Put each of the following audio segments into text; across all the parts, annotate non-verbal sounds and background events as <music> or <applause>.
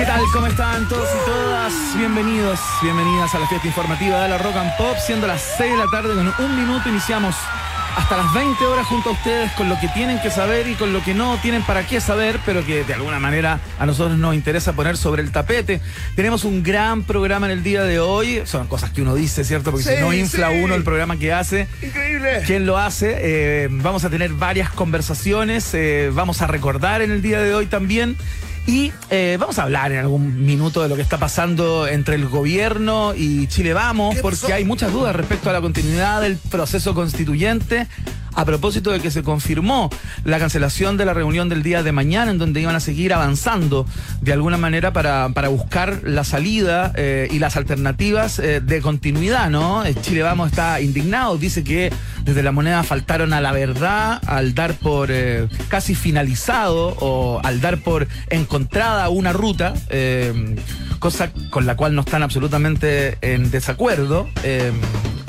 ¿Qué tal? ¿Cómo están todos y todas? Bienvenidos, bienvenidas a la fiesta informativa de la Rock and Pop. Siendo las 6 de la tarde, con un minuto iniciamos hasta las 20 horas junto a ustedes con lo que tienen que saber y con lo que no tienen para qué saber, pero que de alguna manera a nosotros nos interesa poner sobre el tapete. Tenemos un gran programa en el día de hoy. Son cosas que uno dice, ¿cierto? Porque Sí, si no infla sí. uno el programa que hace. Increíble. ¿Quién lo hace? Eh, vamos a tener varias conversaciones, eh, vamos a recordar en el día de hoy también. Y eh, vamos a hablar en algún minuto de lo que está pasando entre el gobierno y Chile Vamos, ¿Qué porque hay muchas dudas respecto a la continuidad del proceso constituyente. A propósito de que se confirmó la cancelación de la reunión del día de mañana, en donde iban a seguir avanzando de alguna manera para, para buscar la salida eh, y las alternativas eh, de continuidad, ¿no? Eh, Chile Vamos está indignado, dice que desde la moneda faltaron a la verdad al dar por casi finalizado o al dar por encontrada una ruta, cosa con la cual no están absolutamente en desacuerdo.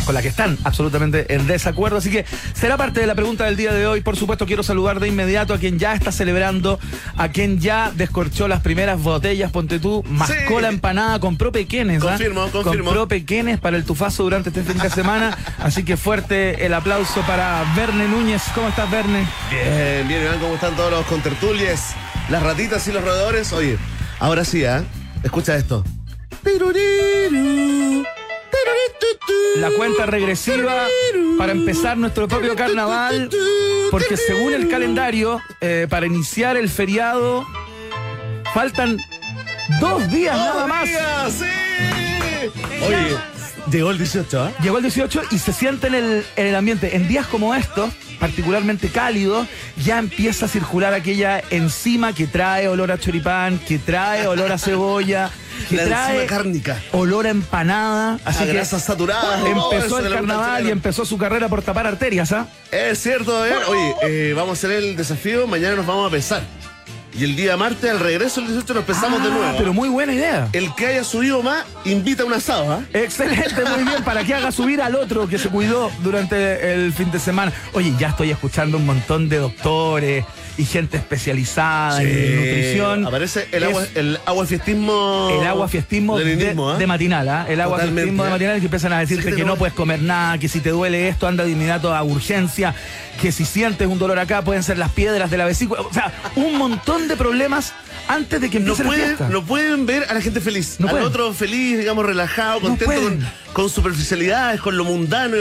Eh, con la que están absolutamente en desacuerdo. Así que será parte de la pregunta del día de hoy. Por supuesto, quiero saludar de inmediato a quien ya está celebrando, a quien ya descorchó las primeras botellas, ponte tú, mascó Sí. la empanada, compró pequeñes. ¿ah? Confirmo, confirmo. Compró pequeñes para el tufazo durante este fin de semana. Así que fuerte el aplauso para Verne Núñez. ¿Cómo estás, Verne? Bien, bien, Iván, ¿cómo están todos los contertulies? Las ratitas y los roedores. Oye, ahora sí, ¿ah? Escucha esto. La cuenta regresiva para empezar nuestro propio carnaval. Porque según el calendario, eh, para iniciar el feriado, faltan dos días nada más. ¡Amiga, ¡Sí! Oye, llegó el 18, ¿ah? Llegó el 18 y se siente en el, en el ambiente. En días como estos, particularmente cálidos, ya empieza a circular aquella enzima que trae olor a choripán, que trae olor a cebolla, <laughs> que La trae cárnica. olor a empanada. Así a que grasas saturadas. empezó el vuelta carnaval y empezó su carrera por tapar arterias, ¿ah? Es cierto, ¿eh? Oye, eh, vamos a hacer el desafío. Mañana nos vamos a pesar. Y el día martes, al regreso del 18, nos pesamos de Ah, nuevo. Pero muy buena idea. El que haya subido más, invita a un asado, ¿ah? Excelente, muy bien, para que haga subir al otro que se cuidó durante el fin de semana. Oye, ya estoy escuchando un montón de doctores y gente especializada en nutrición. Aparece el Es agua, el agua fiestismo. el agua fiestismo de, de matinal, ¿ah? El agua Totalmente, fiestismo de ¿eh? matinal que empiezan a decirte Sí, que no- no puedes comer nada, que si te duele esto, anda de inmediato a urgencia, que si sientes un dolor acá pueden ser las piedras de la vesícula. O sea, un montón de problemas antes de que No empiece la pueden, fiesta. no pueden ver a la gente feliz. No al pueden. otro feliz, digamos, relajado, No contento con, superficialidades, con lo mundano.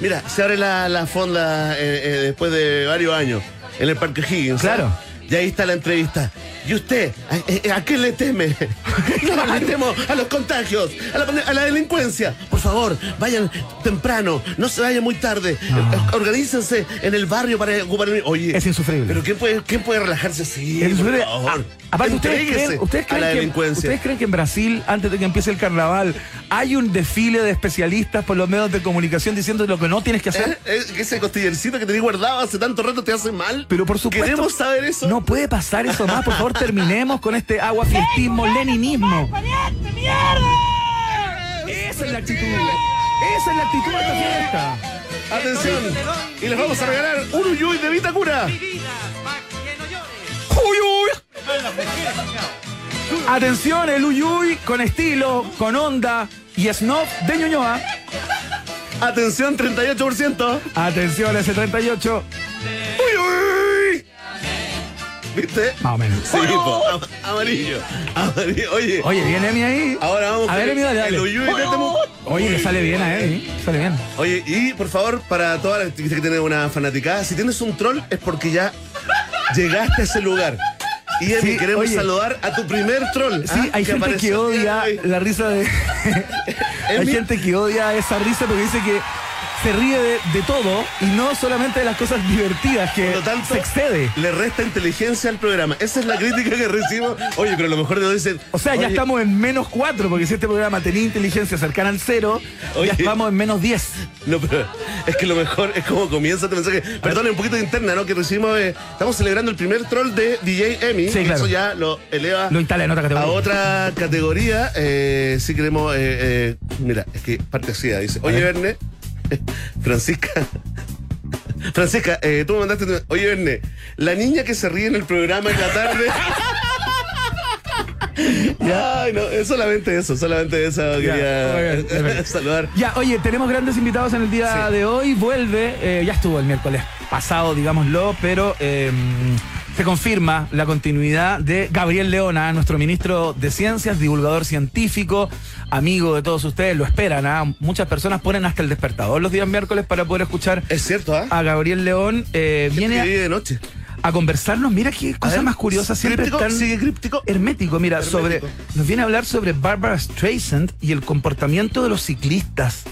Mira, se abre la, la fonda eh, eh, después de varios años en el Parque Higgins. Claro. Y ahí está la entrevista. ¿Y usted? ¿A, a- a qué le teme? <laughs> No, le temo a los contagios, a la, a delincuencia. Por favor, vayan temprano, no se vayan muy tarde. Eh, Organícense en el barrio para ocupar el... Oye, Es insufrible. ¿Pero quién puede, quién puede relajarse así? Es por insufrible. favor? Ah, aparte, ¿ustedes creen, ustedes, a la que, delincuencia. ¿ustedes creen que en Brasil, antes de que empiece el carnaval, hay un desfile de especialistas por los medios de comunicación diciendo lo que no tienes que hacer? ¿Eh? ¿Eh? Ese costillercito que tenés guardado hace tanto rato te hace mal. Pero por supuesto. ¿Queremos saber eso? No puede pasar eso más. Por favor, terminemos con este agua fiestismo, leninismo. Esa es la actitud. Esa es la actitud de esta fiesta. Atención. Y les vamos a regalar un Uyuy de Vitacura. ¡Uy, uy! Atención, el uyuy con estilo, con onda y snob de Ñuñoa. Atención, 38%. Atención, ese 38. ¡Uy, uy! ¿Viste? Más o menos. Sí, po, am- amarillo. Amarillo. Oye, Oye, viene Emi ahí. ahora vamos A ver, Emi, dale, dale. Uyuy Temu. Oye, le sale bien a Emi. Sale bien. Oye, y por favor, para todas las que tienen una fanaticada, si tienes un troll es porque ya llegaste a ese lugar. Y Emi, Sí, queremos oye. saludar a tu primer troll. Sí, ¿ah? hay gente que odia la risa de. <laughs> hay gente que odia esa risa porque dice que se ríe de, de todo y no solamente de las cosas divertidas, que Por lo tanto, se excede. le resta inteligencia al programa. Esa es la crítica que recibo. Oye, pero a lo mejor nos dicen. O sea, ya estamos en menos cuatro, porque si este programa tenía inteligencia cercana al cero, Oye. ya estamos en menos 10. No, pero es que lo mejor es como comienza este mensaje. Perdón, un poquito de interna, ¿no? Que recibimos. eh, estamos celebrando el primer troll de DJ Emmy. Sí, claro. Eso ya lo eleva Lo instala en otra categoría. a otra categoría. Eh, si queremos. eh, eh, mira, es que parte así, dice. Oye, ver. Verne. <laughs> Francisca. Francisca, eh, tú me mandaste. tu- Oye, Verne, la niña que se ríe en el programa en la tarde. <laughs> Ay, no, es solamente eso, solamente eso quería bien. <laughs> saludar. Ya, oye, tenemos grandes invitados en el día Sí. de hoy. Vuelve, eh, ya estuvo el miércoles pasado, digámoslo, pero eh, se confirma la continuidad de Gabriel Leona, nuestro ministro de Ciencias, divulgador científico, amigo de todos ustedes, lo esperan. ¿ah? Muchas personas ponen hasta el despertador los días miércoles para poder escuchar Es cierto, ¿ah? a Gabriel León. Eh, viene vive de noche. a, a conversarnos. Mira qué cosa ver, más curiosa, siempre críptico, tan sigue críptico. hermético. Mira, Hermético. sobre nos viene a hablar sobre Barbara Streisand y el comportamiento de los ciclistas.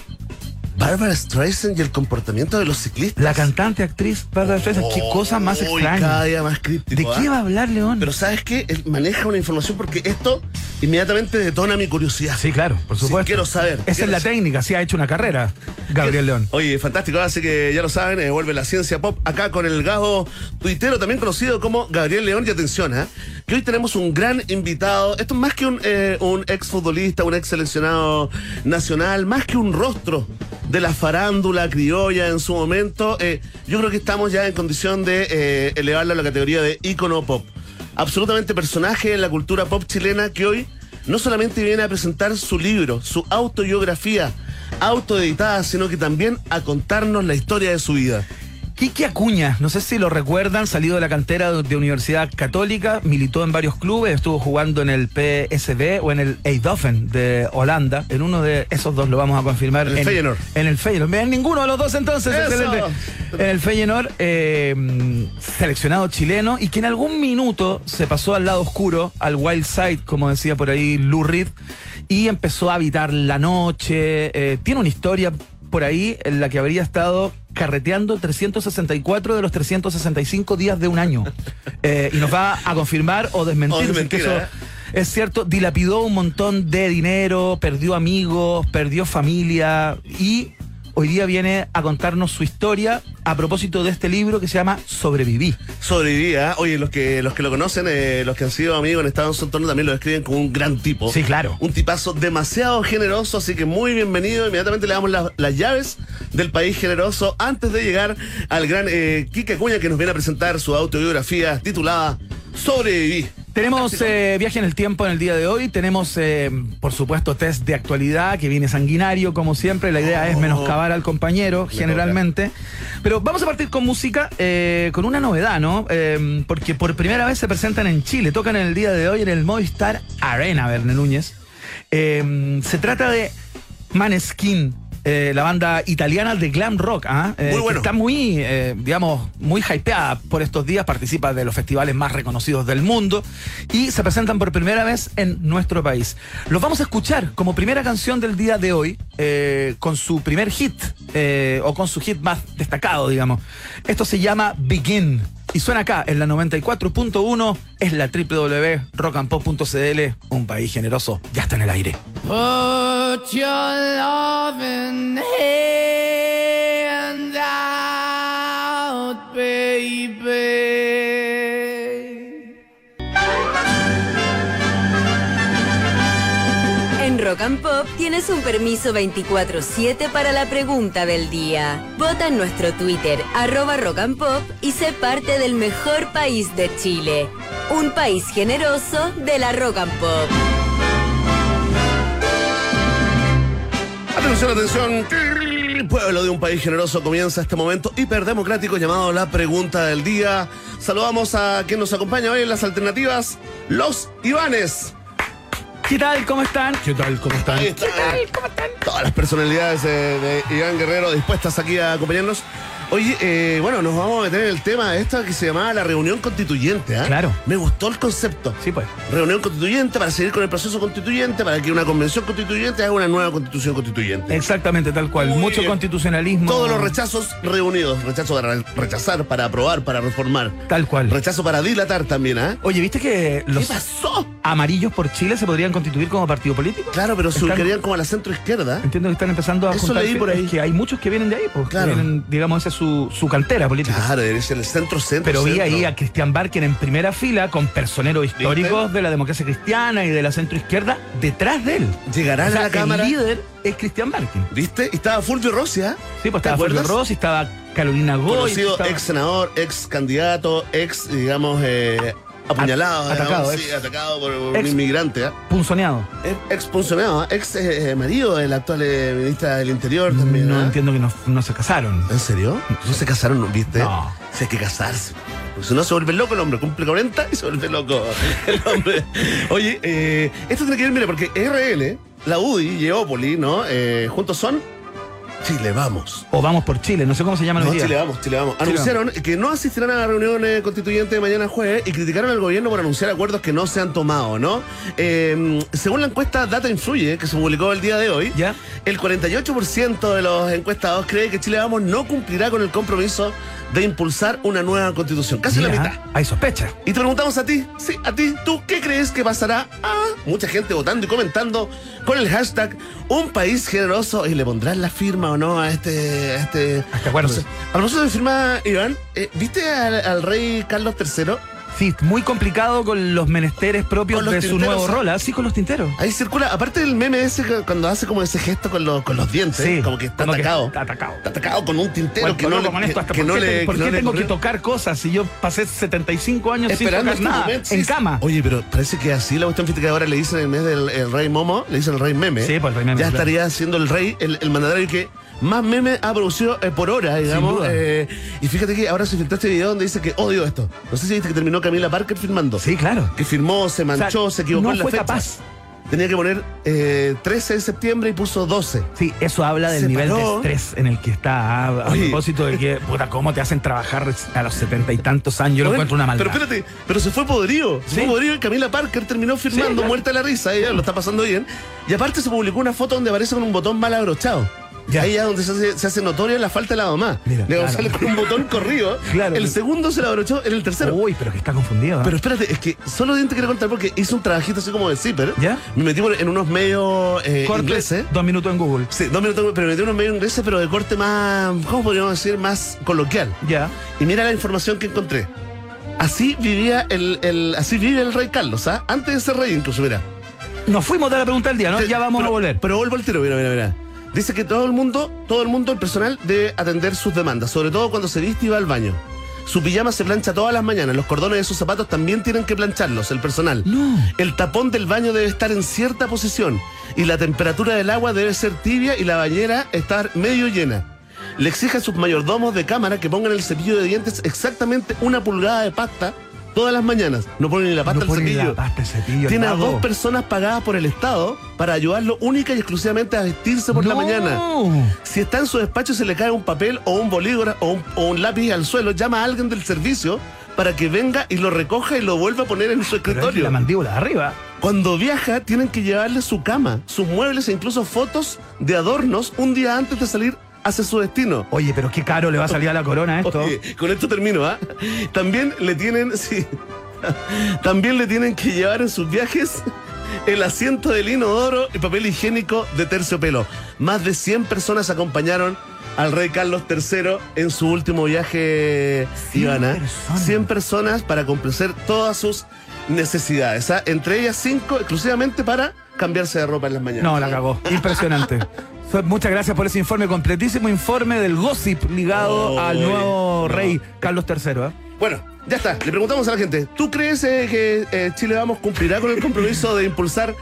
Barbara Streisand y el comportamiento de los ciclistas. La cantante actriz Barbara Streisand, qué cosa más Uy, extraña. Cada día más críptico. ¿De qué ¿ah? va a hablar León? Pero ¿sabes qué? Él maneja una información porque esto inmediatamente detona mi curiosidad. sí, claro, por Sí, supuesto. quiero saber. Esa quiero es la saber. técnica, sí ha hecho una carrera, Gabriel León. Oye, fantástico, así que ya lo saben, eh, vuelve la ciencia pop acá con el gago tuitero, también conocido como Gabriel León. Y atención, ¿ah? que hoy tenemos un gran invitado. Esto es más que un, eh, un ex futbolista, un ex seleccionado nacional, más que un rostro de la farándula criolla en su momento. eh, yo creo que estamos ya en condición de eh, elevarlo a la categoría de ícono pop. Absolutamente personaje en la cultura pop chilena que hoy no solamente viene a presentar su libro, su autobiografía autoeditada, sino que también a contarnos la historia de su vida. Quique Acuña, no sé si lo recuerdan, salido de la cantera de, Universidad Católica, militó en varios clubes, estuvo jugando en el PSV o en el Eindhoven de Holanda. En uno de esos dos lo vamos a confirmar. En el Feyenoord. En el Feyenoord. En ninguno de los dos entonces. Excelente. En el Feyenoord, eh, seleccionado chileno y que en algún minuto se pasó al lado oscuro, al wild side, como decía por ahí Lou Reed, y empezó a habitar la noche. eh, tiene una historia por ahí en la que habría estado carreteando 364 de los 365 días de un año. <laughs> Eh, y nos va a confirmar o desmentir O si es desmentir, que eso ¿eh? es cierto. Dilapidó un montón de dinero, perdió amigos, perdió familia y hoy día viene a contarnos su historia a propósito de este libro que se llama Sobreviví. Sobrevivía. Oye, los que, los que lo conocen, eh, los que han sido amigos en estado en su entorno, también lo describen como un gran tipo. Sí, claro. Un tipazo demasiado generoso, así que muy bienvenido. Inmediatamente le damos la- las llaves del país generoso antes de llegar al gran eh, Quique Acuña que nos viene a presentar su autobiografía titulada Sobreviví. Tenemos eh, viaje en el tiempo en el día de hoy, tenemos eh, por supuesto test de actualidad que viene sanguinario como siempre, la idea es Oh. menoscabar al compañero Me generalmente, pero vamos a partir con música, eh, con una novedad, ¿no? Porque por primera vez se presentan en Chile, tocan en el día de hoy en el Movistar Arena, Verne Núñez. Se trata de Maneskin. Eh, la banda italiana de glam rock, ¿ah? Eh, Muy que bueno. está muy, eh, digamos, muy hypeada por estos días, participa de los festivales más reconocidos del mundo y se presentan por primera vez en nuestro país. Los vamos a escuchar como primera canción del día de hoy, con su primer hit, o con su hit más destacado, digamos. Esto se llama Begin. Y suena acá en la 94.1, es la www.rockandpop.cl, un país generoso, ya está en el aire. Rock and Pop tienes un permiso 24-7 para la pregunta del día. Vota en nuestro Twitter, arroba Rock and Pop, y sé parte del mejor país de Chile. Un país generoso de la Rock and Pop. Atención, atención. Pueblo de un país generoso comienza este momento hiperdemocrático llamado La Pregunta del Día. Saludamos a quien nos acompaña hoy en las alternativas, los Ivanes. ¿Qué tal? ¿Cómo están? ¿Qué tal? ¿Cómo están? Ahí está. Todas las personalidades eh, de Iván Guerrero dispuestas aquí a acompañarnos. Oye, eh, bueno, nos vamos a meter en el tema de esta que se llamaba la reunión constituyente. ¿ah? Claro. Me gustó el concepto. Sí, pues. Reunión constituyente para seguir con el proceso constituyente, para que una convención constituyente haga una nueva constitución constituyente. Exactamente, tal cual. Muy Mucho bien. constitucionalismo. Todos los rechazos reunidos. Rechazo para re- rechazar, para aprobar, para reformar. Tal cual. Rechazo para dilatar también, ¿ah? Oye, ¿viste que ¿Qué los pasó? amarillos por Chile se podrían constituir como partido político? Claro, pero se ubicarían como a la centro izquierda. Entiendo que están empezando a Eso leí por ahí. que hay muchos que vienen de ahí, pues. que Claro. vienen, digamos, esa es su, su cantera política. Claro, eres el centro centro. Pero vi centro. ahí a Cristian Barker en primera fila con personeros históricos de la democracia cristiana y de la centro izquierda detrás de él. Llegará O sea, a la cámara. El líder es Cristian Barker. ¿Viste? Y estaba Fulvio Rossi, ¿ah? Sí, pues ¿Te estaba Fulvio? Rossi, estaba Carolina Goy. Conocido estaba- ex senador, ex candidato, ex, digamos, eh, apuñalado, At- atacado, digamos, sí, ex- atacado por un ex- inmigrante. ¿ah? Punzoneado. Ex- Expuncionado, ¿ah? ex eh, marido del actual eh, ministra del Interior también. No entiendo que no, no se casaron. ¿En serio? ¿No se casaron, viste? No. Sí, hay que casarse. Porque si no se vuelve loco el hombre, cumple 40 y se vuelve loco <laughs> el hombre. Oye, eh, esto tiene que ver, mira, porque RL, la UDI y Eópoli, ¿no? Eh, juntos son Chile, vamos. O vamos por Chile, no sé cómo se llama No, el día. Chile vamos, Chile vamos. Chile Anunciaron que no asistirán a la reunión eh, constituyente de mañana jueves y criticaron al gobierno por anunciar acuerdos que no se han tomado, ¿no? Eh, según la encuesta Data Influye, que se publicó el día de hoy, ¿Ya? el 48% de los encuestados cree que Chile Vamos no cumplirá con el compromiso de impulsar una nueva constitución. Casi la mitad. Hay sospecha. Y te preguntamos a ti, sí, a ti, ¿tú qué crees que pasará? Ah, mucha gente votando y comentando con el hashtag un país generoso y le pondrán la firma no a este... A este, A este acuerdo. no sé. A propósito de firma, Iván, eh, ¿viste al, al rey Carlos III? Sí, muy complicado con los menesteres propios los de su nuevo rol. ¿ah? Sí, con los tinteros. Ahí circula, aparte del meme ese cuando hace como ese gesto con los, con los dientes, Sí, como que está como que atacado. está atacado. Está atacado con un tintero Bueno, que no le, con esto hasta que ¿por no qué, le ¿por no qué le tengo que tocar cosas si yo pasé 75 años Esperando sin tocar este nada? momento, en sí. cama. Oye, pero parece que así la cuestión física que ahora le dicen en vez del el rey Momo, le dicen el rey meme. Sí, pues el rey meme, Ya claro. estaría siendo el rey, el, el mandatario que más memes ha producido eh, por hora, digamos. eh, y fíjate que ahora se filtró este video donde dice que odio esto. No sé si viste que terminó Camila Parker filmando. Sí, claro. Que firmó, se manchó, O sea, se equivocó no en la fue fecha. capaz. Tenía que poner eh, 13 de septiembre y puso 12. Sí, eso habla del Se nivel paró. de estrés en el que está. A, a Oye. propósito de que, <laughs> puta, cómo te hacen trabajar a los setenta y tantos años. Yo lo encuentro una maldad. Pero espérate, pero se fue podrido. Se Sí. fue podrido y Camila Parker terminó firmando Sí, claro. muerta de la risa. Ella lo está pasando bien. Y aparte se publicó una foto donde aparece con un botón mal abrochado. Ya. Ahí es donde se hace, se hace notoria la falta de la mamá. Mira, claro. sale con un botón corrido. <laughs> Claro. El segundo se lo abrochó en el tercero. Uy, pero que está confundido. ¿ah? Pero espérate, es que solo te quiero contar porque hice un trabajito así como de zipper. ¿Ya? Me metí en unos medios eh, Corte, ingleses. dos minutos en Google. Sí, dos minutos, pero me metí en unos medios ingleses, pero de corte más, ¿cómo podríamos decir? Más coloquial. Ya. Y mira la información que encontré. Así vivía el, el- así vive el rey Carlos, ¿ah? Antes de ser rey, incluso, mira. Nos fuimos de la pregunta del día, ¿no? Ya vamos pero- a volver. Pero vuelvo al tiro, mira, mira, mira. Dice que todo el mundo, todo el mundo, el personal, debe atender sus demandas, sobre todo cuando se viste y va al baño. Su pijama se plancha todas las mañanas, los cordones de sus zapatos también tienen que plancharlos, el personal. No. El tapón del baño debe estar en cierta posición y la temperatura del agua debe ser tibia y la bañera estar medio llena. Le exige a sus mayordomos de cámara que pongan el cepillo de dientes exactamente una pulgada de pasta todas las mañanas. No ponen ni la pasta no al pone ni cepillo. la pasta, el cepillo, el Tiene a dos personas pagadas por el Estado para ayudarlo única y exclusivamente a vestirse por la mañana. Si está en su despacho y se le cae un papel o un bolígrafo o un, o un lápiz al suelo, llama a alguien del servicio para que venga y lo recoja y lo vuelva a poner en su Pero escritorio. la mandíbula de arriba. Cuando viaja, tienen que llevarle su cama, sus muebles e incluso fotos de adornos un día antes de salir hacia su destino. Oye, pero qué caro le va a salir a la corona esto. Oye, con esto termino, ¿ah? También le tienen, <laughs> sí, también le tienen que llevar en sus viajes el asiento del inodoro y papel higiénico de terciopelo. Más de 100 personas acompañaron al rey Carlos III en su último viaje, 100 Ivana. personas. 100 personas para complacer todas sus necesidades, ¿ah? entre ellas 5 exclusivamente para cambiarse de ropa en las mañanas. No, la cagó. Impresionante. <laughs> Muchas gracias por ese informe, completísimo informe del gossip ligado Oh, al nuevo no. rey Carlos III. ¿eh? Bueno, ya está. Le preguntamos a la gente, ¿tú crees eh, que eh, Chile Vamos cumplirá con el compromiso de impulsar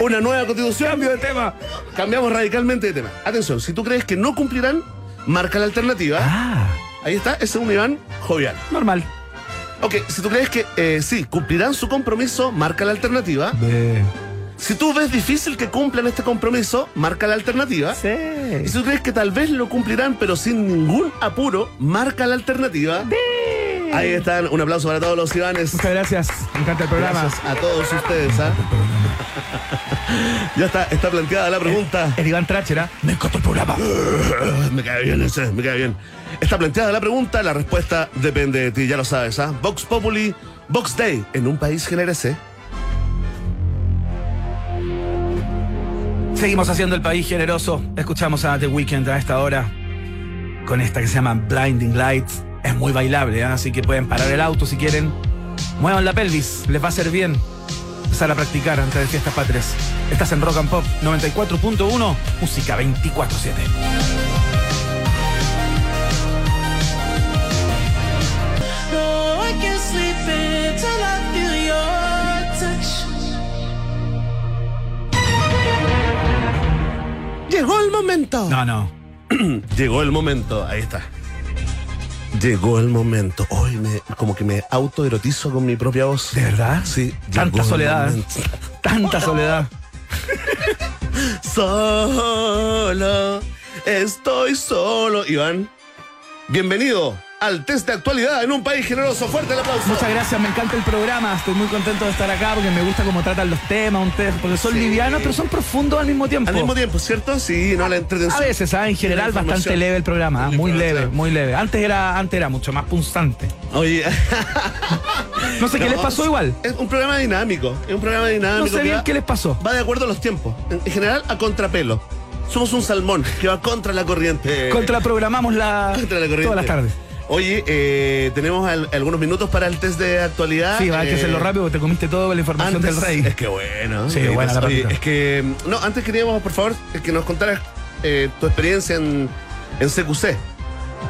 una nueva constitución? Cambio de tema. Cambiamos radicalmente de tema. Atención, si tú crees que no cumplirán, marca la alternativa. Ah, Ahí está, ese es un Iván jovial. normal. Ok, si tú crees que eh, sí, cumplirán su compromiso, marca la alternativa. Ve. Si tú ves difícil que cumplan este compromiso, marca la alternativa. Y Sí. si tú crees que tal vez lo cumplirán, pero sin ningún apuro, marca la alternativa. Ahí están. Un aplauso para todos los Ivanes. Muchas gracias. Me encanta el programa. Gracias a todos ustedes. ¿ah? <laughs> ya está, está planteada la pregunta. El Iván Tracher, ¿ah? Me encantó el programa. <laughs> Me cae bien ese, me cae bien. Está planteada la pregunta, la respuesta depende de ti, ya lo sabes, ¿ah? Vox Populi, Vox Day, en un país generese. Seguimos haciendo el país generoso. Escuchamos a The Weeknd a esta hora con esta que se llama Blinding Lights. Es muy bailable, ¿eh? así que pueden parar el auto si quieren. Muevan la pelvis, les va a hacer bien. Empezar a practicar antes de fiestas patrias. Estás en Rock and Pop 94.1, música 24-7. Momento. No, no. <clears throat> Llegó el momento. Ahí está. Llegó el momento. Hoy me, como que me autoerotizo con mi propia voz. ¿De verdad? Sí. Tanta soledad. momento. Tanta soledad. <laughs> Solo. Estoy solo. Iván, bienvenido al test de actualidad en un país generoso. Fuerte el aplauso. Muchas gracias, me encanta el programa. Estoy muy contento de estar acá porque me gusta cómo tratan los temas, un test, porque son Sí. livianos, pero son profundos al mismo tiempo. Al mismo tiempo, ¿cierto? Sí, no la A entretención. veces, ¿ah? en general, bastante leve el programa, ¿ah? muy leve, muy leve. Antes era, antes era mucho más punzante. Oye, <laughs> No sé qué les pasó igual. Es un programa dinámico. Es un programa dinámico. No sé bien va- qué les pasó. Va de acuerdo a los tiempos. En, en general, a contrapelo. Somos un salmón que va contra la corriente. Contraprogramamos la, <laughs> Contra la corriente. todas las tardes. Oye, eh, tenemos al- algunos minutos para el test de actualidad. Sí, va, hay que Eh, hacerlo rápido porque te comiste toda la información Antes, del rey. Es que bueno. Sí, buena la oye, papita. Es que, no, antes queríamos, por favor, que nos contaras eh, tu experiencia en, en CQC.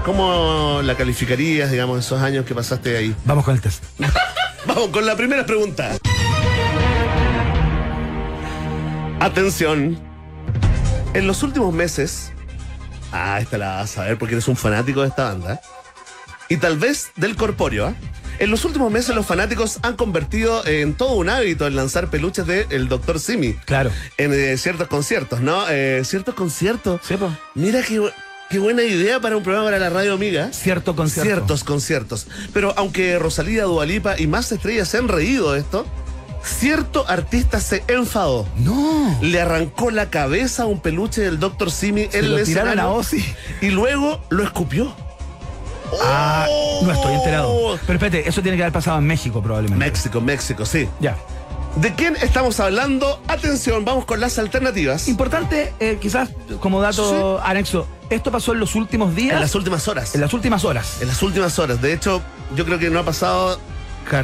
¿Cómo la calificarías, digamos, esos años que pasaste ahí? Vamos con el test. <laughs> Vamos con la primera pregunta. Atención. En los últimos meses. Ah, esta la vas a ver porque eres un fanático de esta banda. Y tal vez del corpóreo. ¿ah? En los últimos meses los fanáticos han convertido en todo un hábito el lanzar peluches de el Dr. Simi. Claro. En eh, ciertos conciertos, ¿no? Eh, ciertos conciertos. Sí, po. Mira qué, bu- qué buena idea para un programa para la radio amiga. Cierto concierto. Ciertos conciertos. Pero aunque Rosalía, Dualipa y más estrellas se han reído de esto, cierto artista se enfadó. No. Le arrancó la cabeza a un peluche del Dr. Simi Se en lo el tiraron a Ozzy. y luego lo escupió. Ah, no estoy enterado. ¡Oh! Pero espérate, eso tiene que haber pasado en México probablemente. México, México, sí. ya. ¿De quién estamos hablando? Atención, vamos con las alternativas. Importante, eh, quizás como dato anexo, esto pasó en los últimos días, En las últimas horas. en las últimas horas. En las últimas horas. De hecho, yo creo que no ha pasado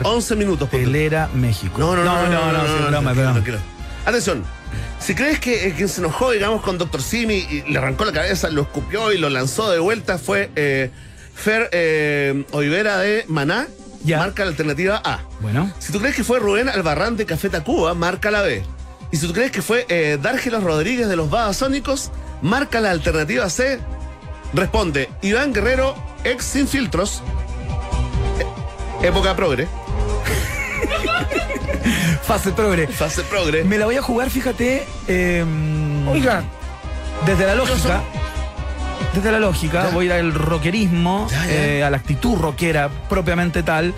11 minutos. por Cartelera México. No, no, no, no, no, no, no, tranquilo. Atención, si crees que eh, quien se enojó, digamos, con Dr. Simi y le arrancó la cabeza, lo escupió y lo lanzó de vuelta fue eh, Fer eh, Olivera de Maná, Ya. marca la alternativa A. Bueno, Si tú crees que fue Rubén Albarrán de Café Tacuba, marca la B. Y si tú crees que fue eh, Dárgelos Rodríguez de los Babasónicos, marca la alternativa C. Responde Iván Guerrero, ex sin filtros, eh, época progre, <laughs> fase progre. fase progre. Me la voy a jugar, fíjate. eh, Desde la lógica. Desde la lógica, Ya. voy a ir al rockerismo, Ya, ya. eh, a la actitud rockera propiamente tal.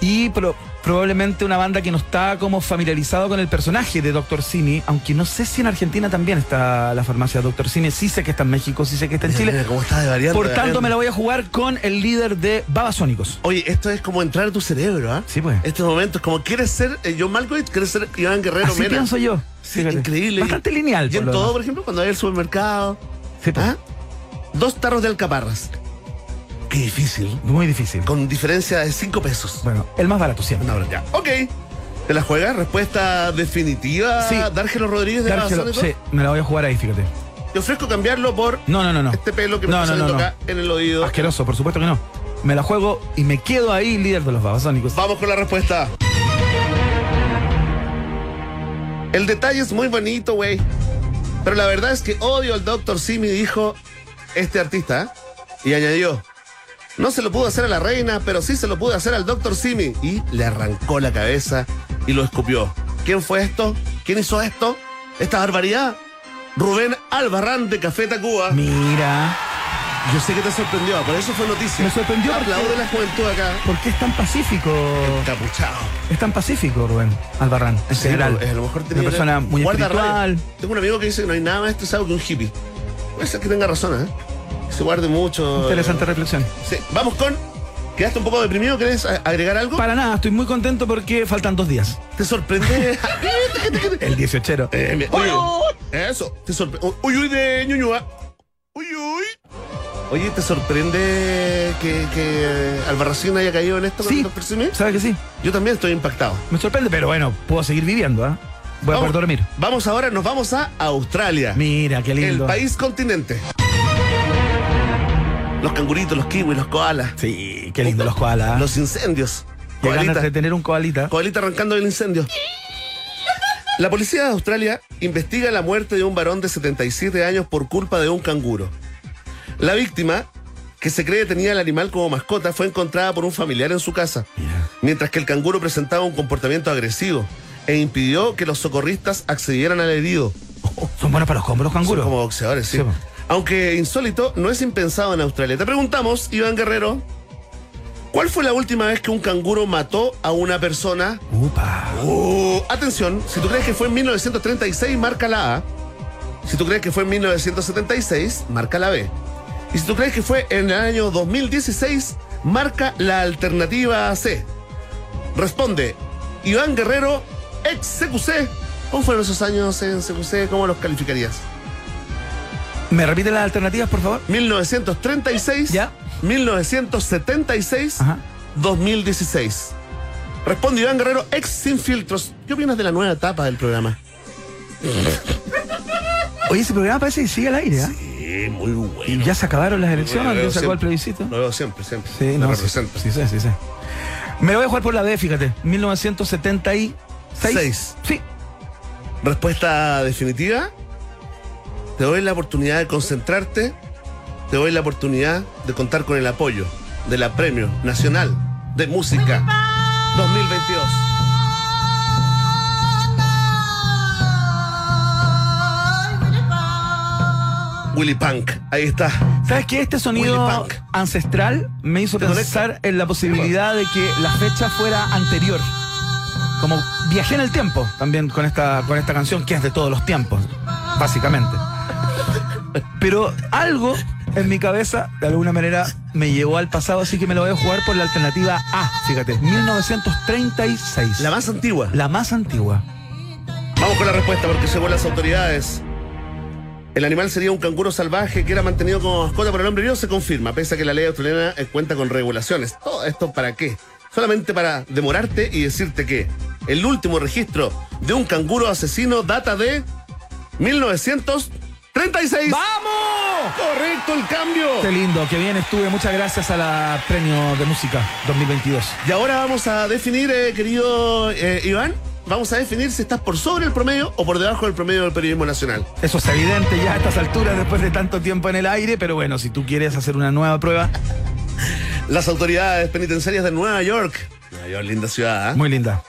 Y pro- probablemente una banda que no está como familiarizado con el personaje de Dr. Simi, aunque no sé si en Argentina también está la farmacia Dr. Simi. Sí sé que está en México, sí sé que está en Chile. cómo está de variante, Por de tanto, me la voy a jugar con el líder de Babasónicos. Oye, esto es como entrar a tu cerebro, ¿ah? Sí, pues. Estos momentos, como quieres ser eh, John Malkovich, quieres ser Iván Guerrero Así Mena. pienso yo. Sí, Fíjate. increíble. Bastante lineal. Y en todo, por ejemplo, cuando hay el supermercado. Sí, pues. ¿ah? Dos tarros de alcaparras. Qué difícil. Muy difícil. Con diferencia de cinco pesos. Bueno, el más barato siempre. Una ya. Ok. ¿Te la juegas? Respuesta definitiva. Sí. Dárgelo Rodríguez de Dárselo- Babasónicos? sí, me la voy a jugar ahí, fíjate. Te ofrezco cambiarlo por No, no, no, no. este pelo que me No, está no. acá en el oído. Asqueroso, por supuesto que no. Me la juego y me quedo ahí líder de los babasónicos. Vamos con la respuesta. El detalle es muy bonito, güey. Pero la verdad es que odio al Dr. Simi, dijo este artista. ¿eh? Y añadió, no se lo pudo hacer a la reina, pero sí se lo pudo hacer al Dr. Simi. Y le arrancó la cabeza y lo escupió. ¿Quién fue esto? ¿Quién hizo esto? ¿Esta barbaridad? Rubén Albarrán de Café Tacuba. Mira, Yo sé que te sorprendió, por eso fue noticia. Me sorprendió porque- Aplaude la juventud acá. ¿por qué es tan pacífico? Capuchado. Es tan pacífico, Rubén Albarrán, en Sí, general. a lo mejor tenía Una persona muy espiritual. Tengo un amigo que dice que no hay nada más estresado que un hippie. Puede ser que tenga razón, ¿eh? Que se guarde mucho. Interesante eh, reflexión. Sí. Vamos con. ¿Quedaste un poco deprimido? ¿Querés agregar algo? Para nada, estoy muy contento porque faltan dos días. ¿Te sorprende? <laughs> El 18. Eh, oye, eso. Te sorprende. Uy, uy, de Ñuñoa. Uy, uy. Oye, ¿te sorprende que, que Albarracín haya caído en esto Sí? ¿sabes que sí? Yo también estoy impactado. Me sorprende, pero bueno, puedo seguir viviendo, ¿ah? Voy a Vamos- poder dormir. Vamos ahora, nos vamos a Australia. Mira, qué El lindo. país continente. Los canguritos, los kiwis, los koalas. Sí, qué lindo los koalas. Los incendios. Qué ganas de tener un koalita. Koalita arrancando del incendio. La policía de Australia investiga la muerte de un varón de 77 años por culpa de un canguro. La víctima, que se cree tenía el animal como mascota, fue encontrada por un familiar en su casa, mientras que el canguro presentaba un comportamiento agresivo e impidió que los socorristas accedieran al herido. Son buenos para los combos los Son canguros. como boxeadores, sí. Aunque insólito, no es impensado en Australia. Te preguntamos, Iván Guerrero, ¿cuál fue la última vez que un canguro mató a una persona? Upa. Uh, atención, si tú crees que fue en 1936, marca la A. Si tú crees que fue en 1976, marca la B. Y si tú crees que fue en el año 2016, marca la alternativa C. Responde, Iván Guerrero, ex CQC. ¿Cómo fueron esos años en CQC? ¿Cómo los calificarías? ¿Me repite las alternativas, por favor? 1936, Ya. 1976, Ajá. 2016. Responde Iván Guerrero, ex sin filtros. ¿Qué opinas de la nueva etapa del programa? <laughs> Oye, ese programa parece que sigue al aire, ¿ah? Sí, muy bueno. Y ya se acabaron las elecciones, ya se acabó el siempre. plebiscito. Lo veo siempre, siempre. Sí, Me no, representa. sí, sí, sí, sí. Me voy a jugar por la B, fíjate. 1976. Seis. Sí. Respuesta definitiva. Te doy la oportunidad de concentrarte. Te doy la oportunidad de contar con el apoyo de la Premio Nacional de Música 2022. Willy Punk, ahí está. ¿Sabes qué? Este sonido ancestral me hizo ¿Te pensar en la posibilidad de que la fecha fuera anterior. Como viajé en el tiempo también con esta, con esta canción, que es de todos los tiempos, básicamente. Pero algo en mi cabeza, de alguna manera, me llevó al pasado, así que me lo voy a jugar por la alternativa A, fíjate, 1936. La más antigua. La más antigua. Vamos con la respuesta porque según las autoridades, el animal sería un canguro salvaje que era mantenido como mascota por el hombre vivo, se confirma, pese a que la ley australiana cuenta con regulaciones. ¿Todo esto para qué? Solamente para demorarte y decirte que el último registro de un canguro asesino data de 1936. ¡Vamos! ¡Correcto el cambio! Qué lindo, qué bien estuve. Muchas gracias a la Premio de Música 2022. Y ahora vamos a definir, eh, querido eh, Iván, vamos a definir si estás por sobre el promedio o por debajo del promedio del periodismo nacional. Eso es evidente ya a estas alturas después de tanto tiempo en el aire, pero bueno, si tú quieres hacer una nueva prueba, <laughs> Las autoridades penitenciarias de Nueva York, Nueva York, linda ciudad, ¿ah? muy linda.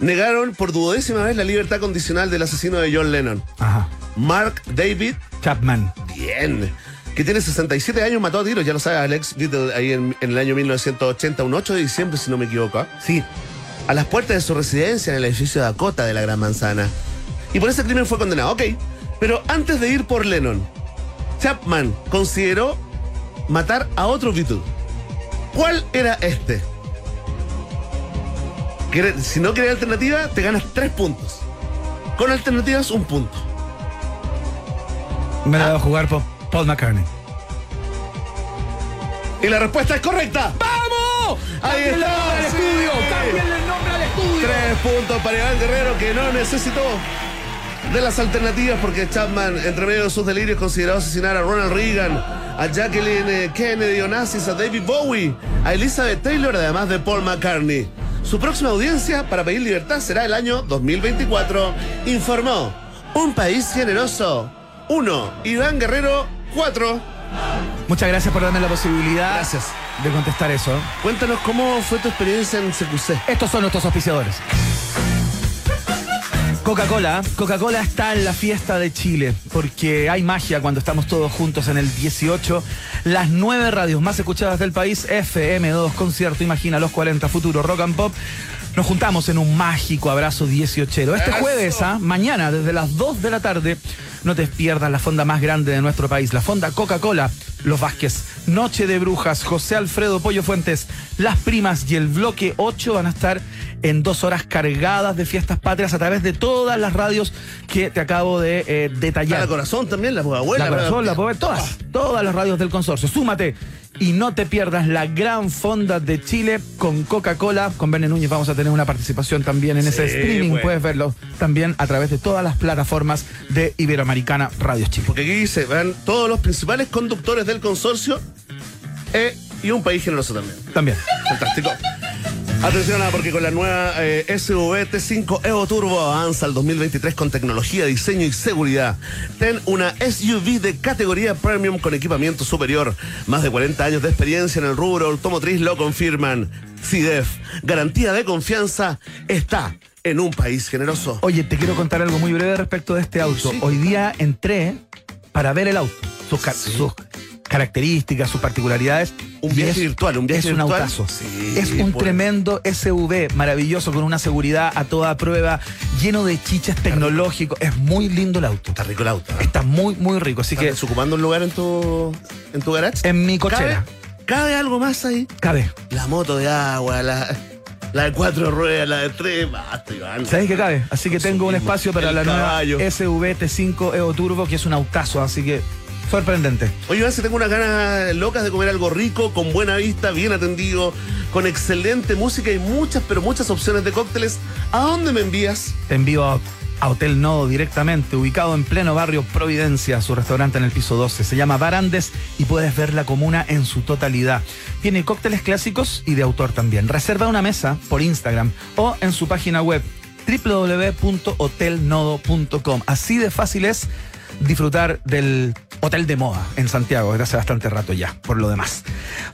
negaron por duodécima vez la libertad condicional del asesino de John Lennon. Ajá. Mark David, Chapman. bien, que tiene 67 años, mató a tiros, ya lo sabe Alex Beatle, ahí en, en el año 1980, un 8 de diciembre, si no me equivoco. ¿ah? Sí, a las puertas de su residencia en el edificio Dakota de la Gran Manzana. Y por ese crimen fue condenado, ok. Pero antes de ir por Lennon, Chapman consideró matar a otro Beatle. ¿Cuál era este? Si no quieres alternativa, te ganas tres puntos. Con alternativas, un punto. Me la voy a jugar por Paul McCartney. Y la respuesta es correcta. ¡Vamos! Ahí ¡Cámbienle el está, nombre al sí. estudio! ¡Cámbienle el nombre al estudio! Tres puntos para Iván Guerrero que no necesitó de las alternativas porque Chapman, entre medio de sus delirios, consideró asesinar a Ronald Reagan, a Jacqueline eh, Kennedy Onassis, a David Bowie, a Elizabeth Taylor, además de Paul McCartney. Su próxima audiencia para pedir libertad será el año 2024. Informó Un País Generoso. 1. Iván Guerrero. 4. Muchas gracias por darme la posibilidad Gracias. de contestar eso. Cuéntanos cómo fue tu experiencia en CQC. Estos son nuestros auspiciadores. Coca-Cola. Coca-Cola está en la fiesta de Chile porque hay magia cuando estamos todos juntos en el 18. Las nueve radios más escuchadas del país, FM2, Concierto, Imagina, Los 40, Futuro, Rock and Pop. Nos juntamos en un mágico abrazo 18. Este jueves, ¿ah? mañana, desde las 2 de la tarde, no te pierdas la fonda más grande de nuestro país, la fonda Coca-Cola. Los Vázquez, Noche de Brujas, José Alfredo Pollo Fuentes, Las Primas y el Bloque 8 van a estar en dos horas cargadas de fiestas patrias a través de todas las radios que te acabo de eh, ¿Está detallar. la corazón también, la abuela. La Corazón, la Poder, todas, todas las radios del consorcio. Súmate y no te pierdas la gran fonda de Chile con Coca-Cola. Con Bene Núñez vamos a tener una participación también en ese streaming. bueno. Puedes verlo también a través de todas las plataformas de Iberoamericana Radio Chile. Porque aquí dice, van todos los principales conductores del consorcio eh, y un país generoso también. También. Fantástico. Atención, porque con la nueva eh, SUV T5 Evo Turbo avanza al 2023 con tecnología, diseño y seguridad. Ten una SUV de categoría premium con equipamiento superior. Más de 40 años de experiencia en el rubro automotriz lo confirman. CIDEF, garantía de confianza, está en un país generoso. Oye, te quiero contar algo muy breve respecto de este auto. Sí. Hoy día entré para ver el auto, sus, Sí. sus características, sus particularidades. Un viaje es- virtual, un viaje es un virtual. autazo. Sí, es un tremendo SUV maravilloso con una seguridad a toda prueba, lleno de chiches tecnológicos. Es muy lindo el auto. Está rico el auto. ¿eh? Está muy, muy rico. Así que ¿Estás ocupando un lugar en tu, en tu garage? en mi ¿Cabe, cochera, ¿Cabe algo más ahí? cabe. La moto de agua, la, la de cuatro ruedas, la de tres. Basta, Iván. ¿Sabes que cabe? Así que tengo un espacio para la caballo. nueva SUV T5 Evo Turbo, que es un autazo. Así que sorprendente. Oye, Iván, si tengo unas ganas locas de comer algo rico, con buena vista, bien atendido, con excelente música y muchas, pero muchas opciones de cócteles, ¿a dónde me envías? Te envío a, a Hotel Nodo directamente, ubicado en pleno barrio Providencia, su restaurante en el piso 12. Se llama Barandes y puedes ver la comuna en su totalidad. Tiene cócteles clásicos y de autor también. Reserva una mesa por Instagram o en su página web www.hotelnodo.com. Así de fácil es disfrutar del hotel de moda en Santiago desde hace bastante rato ya, por lo demás.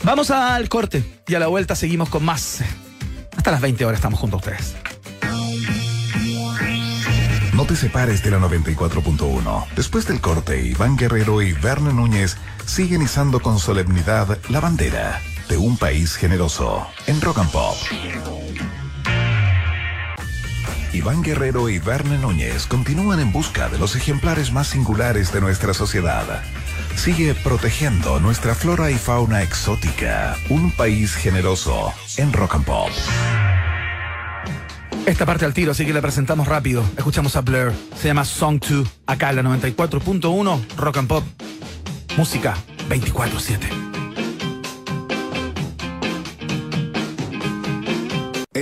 Vamos al corte y a la vuelta seguimos con más. Hasta las 20 horas estamos junto a ustedes. No te separes de la 94.1. Después del corte, Iván Guerrero y Verne Núñez siguen izando con solemnidad la bandera de un país generoso en Rock and Pop. Iván Guerrero y Verne Núñez continúan en busca de los ejemplares más singulares de nuestra sociedad. Sigue protegiendo nuestra flora y fauna exótica. Un país generoso en Rock and Pop. Esta parte al tiro, así que la presentamos rápido. Escuchamos a Blur. Se llama Song 2. Acá en la 94.1 Rock and Pop. Música 24-7.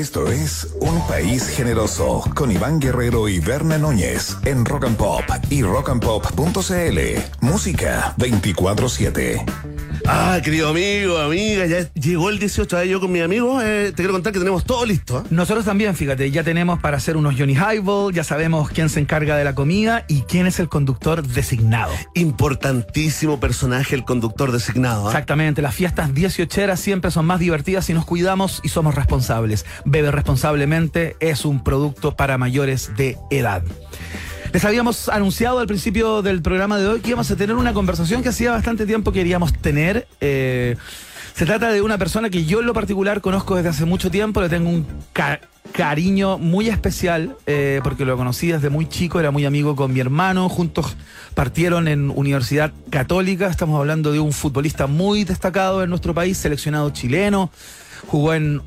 Esto es Un País Generoso con Iván Guerrero y Berna Núñez en Rock and Pop y rockandpop.cl. Música 24-7. Ah, querido amigo, amiga, ya llegó el 18 de yo con mi amigo. eh, te quiero contar que tenemos todo listo. ¿eh? Nosotros también, fíjate, ya tenemos para hacer unos Johnny Highball, ya sabemos quién se encarga de la comida y quién es el conductor designado. Importantísimo personaje, el conductor designado. Exactamente, las fiestas 18 siempre son más divertidas si nos cuidamos y somos responsables. Bebe responsablemente es un producto para mayores de edad. Les habíamos anunciado al principio del programa de hoy que íbamos a tener una conversación que hacía bastante tiempo queríamos tener. Eh, se trata de una persona que yo en lo particular conozco desde hace mucho tiempo, le tengo un ca- cariño muy especial eh, porque lo conocí desde muy chico, era muy amigo con mi hermano, juntos partieron en Universidad Católica, estamos hablando de un futbolista muy destacado en nuestro país, seleccionado chileno, jugó en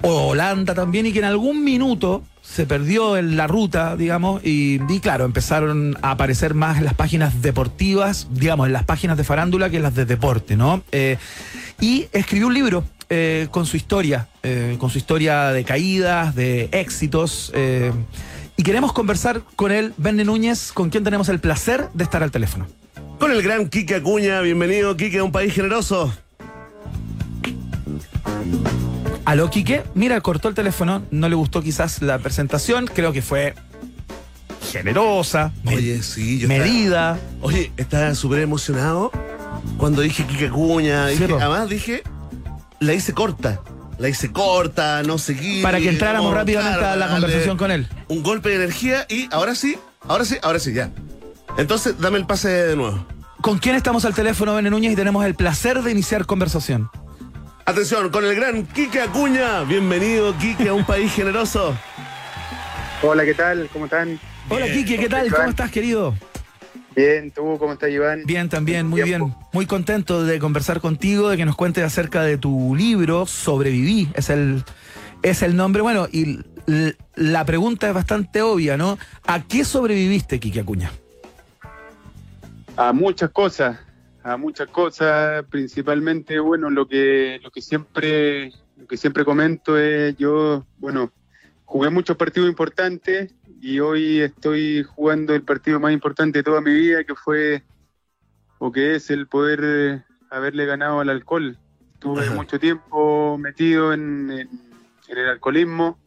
Holanda también y que en algún minuto se perdió en la ruta, digamos, y, claro, empezaron a aparecer más en las páginas deportivas, digamos, en las páginas de farándula que en las de deporte, ¿no? Eh, y escribió un libro eh, con su historia, eh, con su historia de caídas, de éxitos, y queremos conversar con él, Verne Núñez, con quien tenemos el placer de estar al teléfono. Con el gran Quique Acuña, bienvenido Quique a un país generoso. Aló, Quique. Mira, cortó el teléfono. No le gustó quizás la presentación. Creo que fue generosa, Oye, sí, yo medida. estaba- oye, estaba súper emocionado cuando dije Quique Acuña. Sí, Dije, además dije, la hice corta. La hice corta, no seguí. Para que entráramos rápidamente claro, a la conversación con él. Un golpe de energía y ahora sí, ahora sí, ahora sí, ya. Entonces, dame el pase de nuevo. ¿Con quién estamos al teléfono, Verne Núñez? Y tenemos el placer de iniciar conversación. Atención, con el gran Quique Acuña. Bienvenido, Quique, a un país generoso. Hola, ¿qué tal? ¿Cómo están? Hola, Quique, ¿qué tal? ¿Cómo estás, querido? Bien, ¿tú cómo estás, Iván? Bien, también, muy bien. Muy contento de conversar contigo, de que nos cuentes acerca de tu libro, Sobreviví, es el, es el nombre. Bueno, y la pregunta es bastante obvia, ¿no? ¿A qué sobreviviste, Quique Acuña? A muchas cosas, a muchas cosas, principalmente, bueno, lo que, lo que siempre, lo que siempre comento es yo, bueno, jugué muchos partidos importantes y hoy estoy jugando el partido más importante de toda mi vida, que fue, o que es el poder haberle ganado al alcohol. Estuve Ajá. mucho tiempo metido en, en- en el alcoholismo.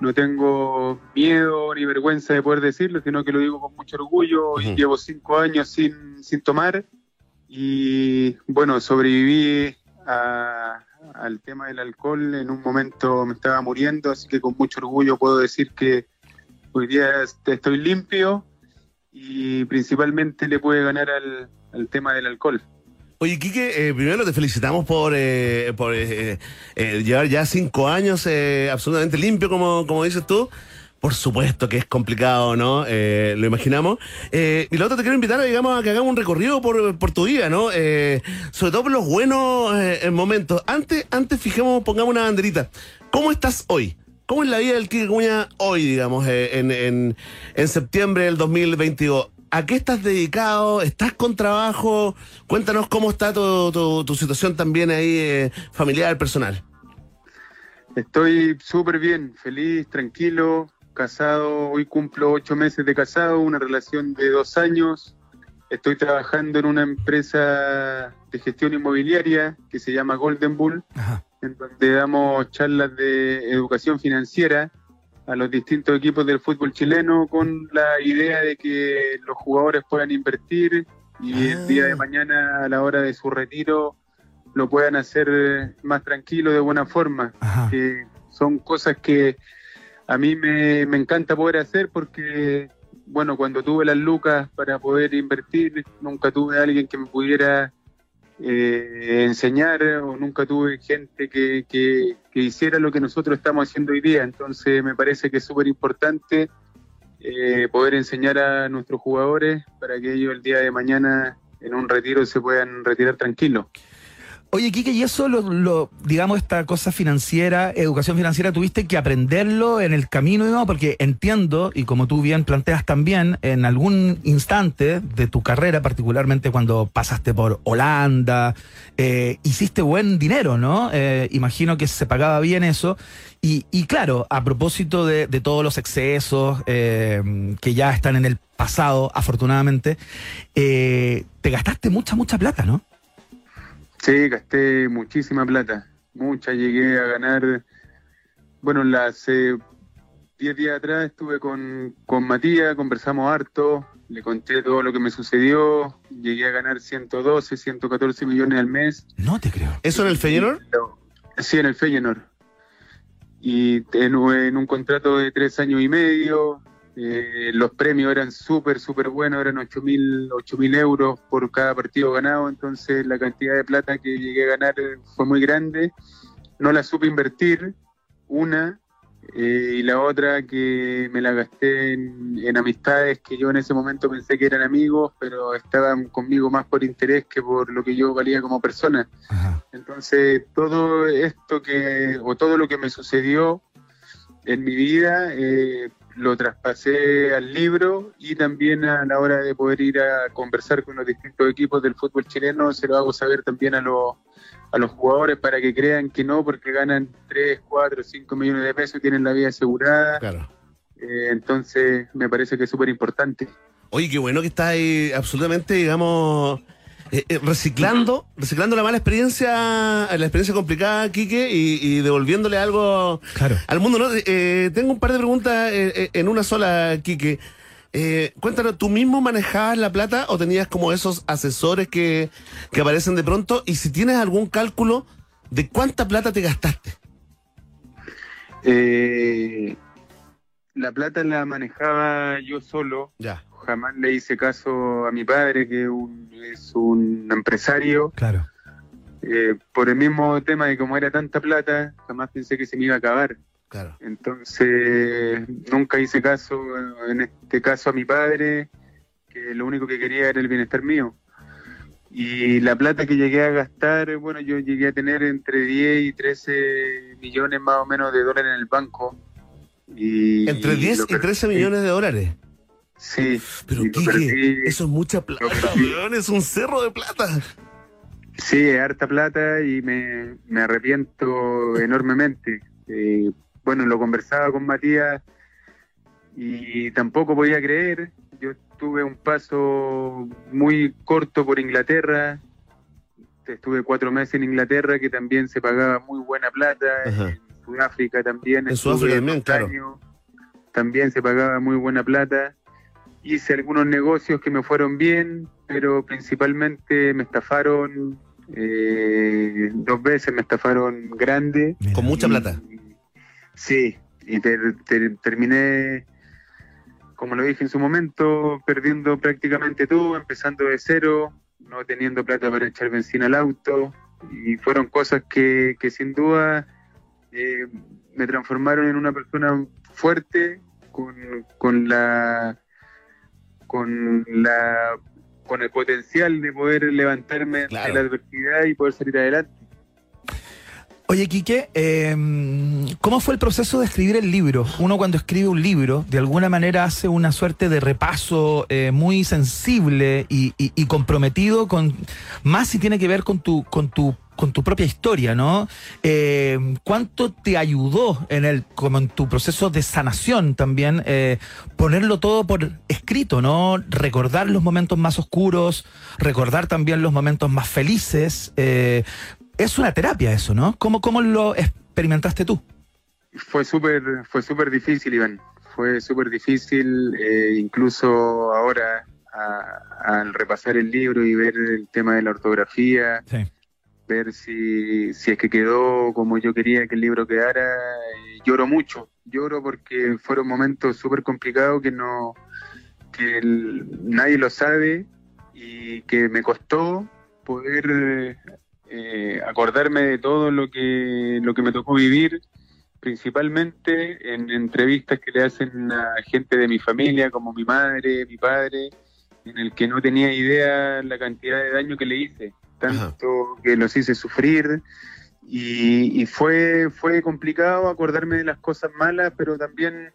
No tengo miedo ni vergüenza de poder decirlo, sino que lo digo con mucho orgullo. Ujú. Llevo cinco años sin, sin tomar y bueno, sobreviví al tema del alcohol. En un momento me estaba muriendo, así que con mucho orgullo puedo decir que hoy día est- estoy limpio y principalmente le puede ganar al, tema del alcohol. Oye, Quique, eh, primero te felicitamos por, eh, por eh, eh, llevar ya cinco años eh, absolutamente limpio, como, como dices tú. Por supuesto que es complicado, ¿no? Eh, lo imaginamos. Eh, y lo otro te quiero invitar, digamos, a que hagamos un recorrido por, tu vida, ¿no? Eh, sobre todo por los buenos eh, momentos. Antes, antes fijemos, pongamos una banderita. ¿Cómo estás hoy? ¿Cómo es la vida del Quique Cuña hoy, digamos, eh, en, en, en septiembre del 2022? ¿A qué estás dedicado? ¿Estás con trabajo? Cuéntanos cómo está tu, tu, tu situación también ahí, familiar, personal. Estoy súper bien, feliz, tranquilo, casado. Hoy cumplo ocho meses de casado, una relación de dos años. Estoy trabajando en una empresa de gestión inmobiliaria que se llama Golden Bull, Ajá. en donde damos charlas de educación financiera a los distintos equipos del fútbol chileno con la idea de que los jugadores puedan invertir y el día de mañana a la hora de su retiro lo puedan hacer más tranquilo, de buena forma. Ajá. Que son cosas que a mí me, encanta poder hacer porque, bueno, cuando tuve las lucas para poder invertir, nunca tuve a alguien que me pudiera eh, enseñar o nunca tuve gente que, que, que hiciera lo que nosotros estamos haciendo hoy día. Entonces me parece que es súper importante eh, poder enseñar a nuestros jugadores para que ellos el día de mañana en un retiro se puedan retirar tranquilos. Oye, Quique, y eso, lo, lo- digamos, esta cosa financiera, educación financiera, tuviste que aprenderlo en el camino, digamos, porque entiendo, y como tú bien planteas también, en algún instante de tu carrera, particularmente cuando pasaste por Holanda, eh, hiciste buen dinero, ¿no? Eh, imagino que se pagaba bien eso. Y, y claro, a propósito de, de todos los excesos eh, que ya están en el pasado, afortunadamente, eh, te gastaste mucha, mucha plata, ¿no? Sí, gasté muchísima plata, mucha. Llegué a ganar, bueno, las 10 días atrás estuve con, con Matías, conversamos harto, le conté todo lo que me sucedió, llegué a ganar 112, 114 millones al mes. No te creo. ¿Eso en el Feyenoord? Sí, en el Feyenoord. Y en, en un contrato de tres años y medio, eh, los premios eran súper, súper buenos, eran 8 mil euros por cada partido ganado, entonces la cantidad de plata que llegué a ganar eh, fue muy grande. No la supe invertir, una, eh, y la otra que me la gasté en, en amistades que yo en ese momento pensé que eran amigos, pero estaban conmigo más por interés que por lo que yo valía como persona. Ajá. Entonces, todo esto que, o todo lo que me sucedió en mi vida, eh, lo traspasé al libro y también a la hora de poder ir a conversar con los distintos equipos del fútbol chileno, se lo hago saber también a los, a los jugadores para que crean que no, porque ganan 3, 4, 5 millones de pesos y tienen la vida asegurada. Claro. Eh, entonces, me parece que es súper importante. Oye, qué bueno que está ahí absolutamente, digamos, eh, eh, reciclando, reciclando la mala experiencia, la experiencia complicada, Quique, y, y devolviéndole algo Claro. al mundo, ¿no? Eh, tengo un par de preguntas eh, eh, en una sola, Quique. Eh, cuéntanos, ¿tú mismo manejabas la plata o tenías como esos asesores que, que aparecen de pronto? Y si tienes algún cálculo de cuánta plata te gastaste. Eh, la plata la manejaba yo solo, Ya. Jamás le hice caso a mi padre, que un- es un empresario, Claro. eh, por el mismo tema de como era tanta plata, jamás pensé que se me iba a acabar. Claro. Entonces, nunca hice caso, en este caso a mi padre, que lo único que quería era el bienestar mío. Y la plata que llegué a gastar, bueno, yo llegué a tener entre 10 y 13 millones más o menos de dólares en el banco. Y Entre 10 lo y 13 perdí. millones de dólares. Sí, Pero eso es mucha plata, weón, es un cerro de plata. Sí, es harta plata y me, me arrepiento enormemente. Eh, bueno, lo conversaba con Matías y tampoco podía creer. Yo tuve un paso muy corto por Inglaterra. Estuve cuatro meses en Inglaterra que también se pagaba muy buena plata. Ajá. En Sudáfrica también. En Sudáfrica también, claro. años. También se pagaba muy buena plata. Hice algunos negocios que me fueron bien, pero principalmente me estafaron eh, dos veces, me estafaron grande. Con mucha Y- plata. Sí, y ter- ter- terminé, como lo dije en su momento, perdiendo prácticamente todo, empezando de cero, no teniendo plata para echar benzina al auto, y fueron cosas que, que sin duda eh, me transformaron en una persona fuerte, con, con la con la con el potencial de poder levantarme Claro. de la adversidad y poder salir adelante. Oye, Quique, eh, ¿cómo fue el proceso de escribir el libro? Uno cuando escribe un libro, de alguna manera hace una suerte de repaso eh, muy sensible y, y- y comprometido con, más si tiene que ver con tu, con tu, con tu propia historia, ¿no? Eh, ¿Cuánto te ayudó en el, como en tu proceso de sanación también, eh, ponerlo todo por escrito, ¿no? Recordar los momentos más oscuros, recordar también los momentos más felices. eh, es una terapia eso, ¿no? ¿Cómo, cómo lo experimentaste tú? Fue súper fue súper difícil, Iván. Fue súper difícil, eh, incluso ahora al repasar el libro y ver el tema de la ortografía, Sí. Ver si, si es que quedó como yo quería que el libro quedara. eh, lloro mucho, lloro porque fueron momentos súper complicados que no que nadie lo sabe y que me costó poder eh, acordarme de todo lo que lo que me tocó vivir principalmente en entrevistas que le hacen a gente de mi familia como mi madre, mi padre, en el que no tenía idea la cantidad de daño que le hice, tanto que los hice sufrir y, y fue fue complicado acordarme de las cosas malas, pero también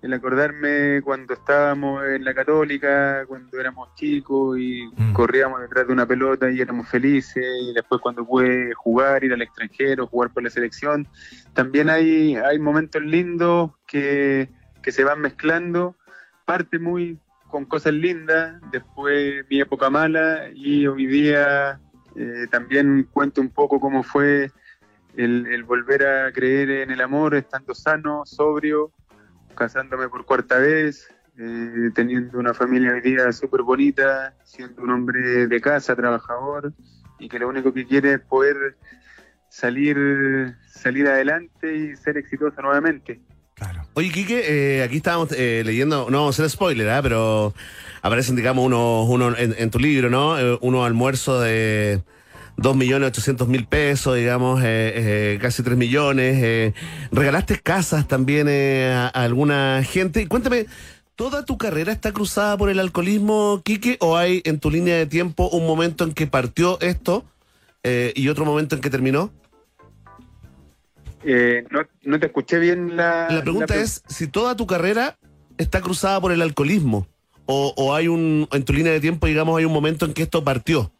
el acordarme cuando estábamos en la católica, cuando éramos chicos y Mm. corríamos detrás de una pelota y éramos felices, y después cuando pude jugar, ir al extranjero, jugar por la selección, también hay, hay momentos lindos que, que se van mezclando, parte muy con cosas lindas, después mi época mala y hoy día eh, también cuento un poco cómo fue el, volver a creer en el amor, estando sano, sobrio, casándome por cuarta vez, eh, teniendo una familia hoy día súper bonita, siendo un hombre de casa, trabajador, y que lo único que quiere es poder salir, salir adelante y ser exitoso nuevamente. Oye, Quique, eh, aquí estábamos eh, leyendo, no vamos a hacer spoiler, ¿ah? pero aparecen, digamos, unos uno en, tu libro, ¿no? Eh, unos almuerzos de 2.800.000 pesos, digamos, eh, eh, casi 3 millones. eh. regalaste casas también eh, a, a alguna gente. Cuéntame, ¿toda tu carrera está cruzada por el alcoholismo, Quique, o hay en tu línea de tiempo un momento en que partió esto eh, y otro momento en que terminó? Eh, no, no te escuché bien la... La pregunta pre- es si toda tu carrera está cruzada por el alcoholismo o, o hay un, en tu línea de tiempo, digamos, hay un momento en que esto partió.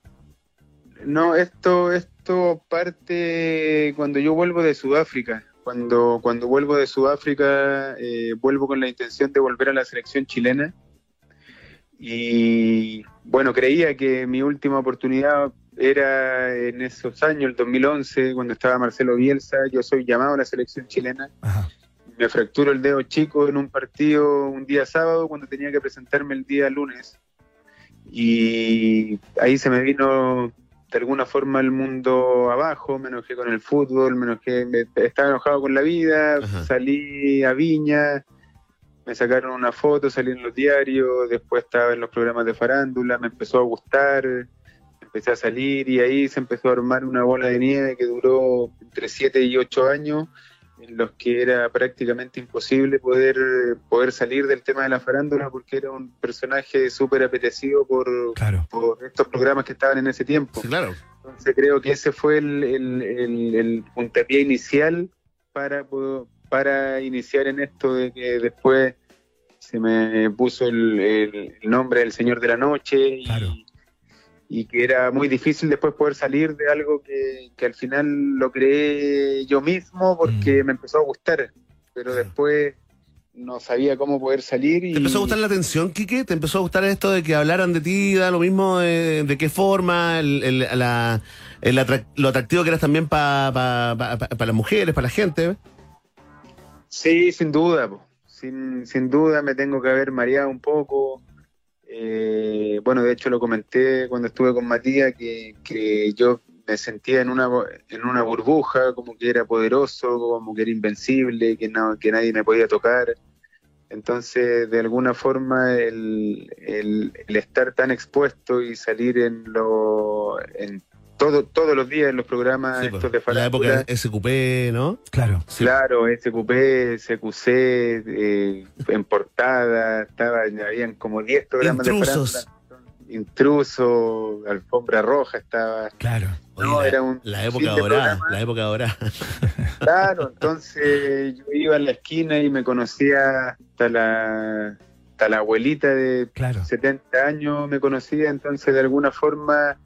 No, esto, esto parte cuando yo vuelvo de Sudáfrica. Cuando, cuando vuelvo de Sudáfrica, eh, vuelvo con la intención de volver a la selección chilena. Y bueno, creía que mi última oportunidad era en esos años, el 2011, cuando estaba Marcelo Bielsa. Yo soy llamado a la selección chilena. Ajá. Me fracturo el dedo chico en un partido un día sábado cuando tenía que presentarme el día lunes. Y ahí se me vino de alguna forma el mundo abajo, me enojé con el fútbol, me enojé, me- estaba enojado con la vida, Ajá. salí a Viña, me sacaron una foto, salí en los diarios, después estaba en los programas de farándula, me empezó a gustar, empecé a salir y ahí se empezó a armar una bola de nieve que duró entre 7 y 8 años en los que era prácticamente imposible poder, poder salir del tema de la farándula porque era un personaje súper apetecido por, Claro. por estos programas que estaban en ese tiempo. Sí, claro. Entonces creo que ese fue el, el, el- el puntapié inicial para, para iniciar en esto de que después se me puso el, nombre del Señor de la Noche y, Claro. Y que era muy difícil después poder salir de algo que, que al final lo creé yo mismo porque Mm. me empezó a gustar, pero después no sabía cómo poder salir y ¿Te empezó a gustar la atención, Quique? ¿Te empezó a gustar esto de que hablaran de ti, da lo mismo de, de qué forma, el, el- la- el atrac- lo atractivo que eras también para las mujeres, para la gente? Sí, sin duda. Sin, sin duda me tengo que haber mareado un poco. Eh, bueno, de hecho lo comenté cuando estuve con Matías, que, que yo me sentía en una, en una burbuja, como que era poderoso, como que era invencible, que, no, que nadie me podía tocar. Entonces, de alguna forma, el, el, el estar tan expuesto y salir en, lo, en todo, todos los días en los programas Sí, estos pues, de la farándula, época SQP, ¿no? Claro. Sí. Claro, SQP, CQC, eh, en portada, estaba, habían como 10 programas Intrusos. de farándula. Intruso, Alfombra Roja estaba. Claro. Oye, No, la, era un la época de dorada, la época dorada. <laughs> Claro, entonces yo iba a la esquina y me conocía hasta la, hasta la abuelita de Claro. 70 años, me conocía, entonces de alguna forma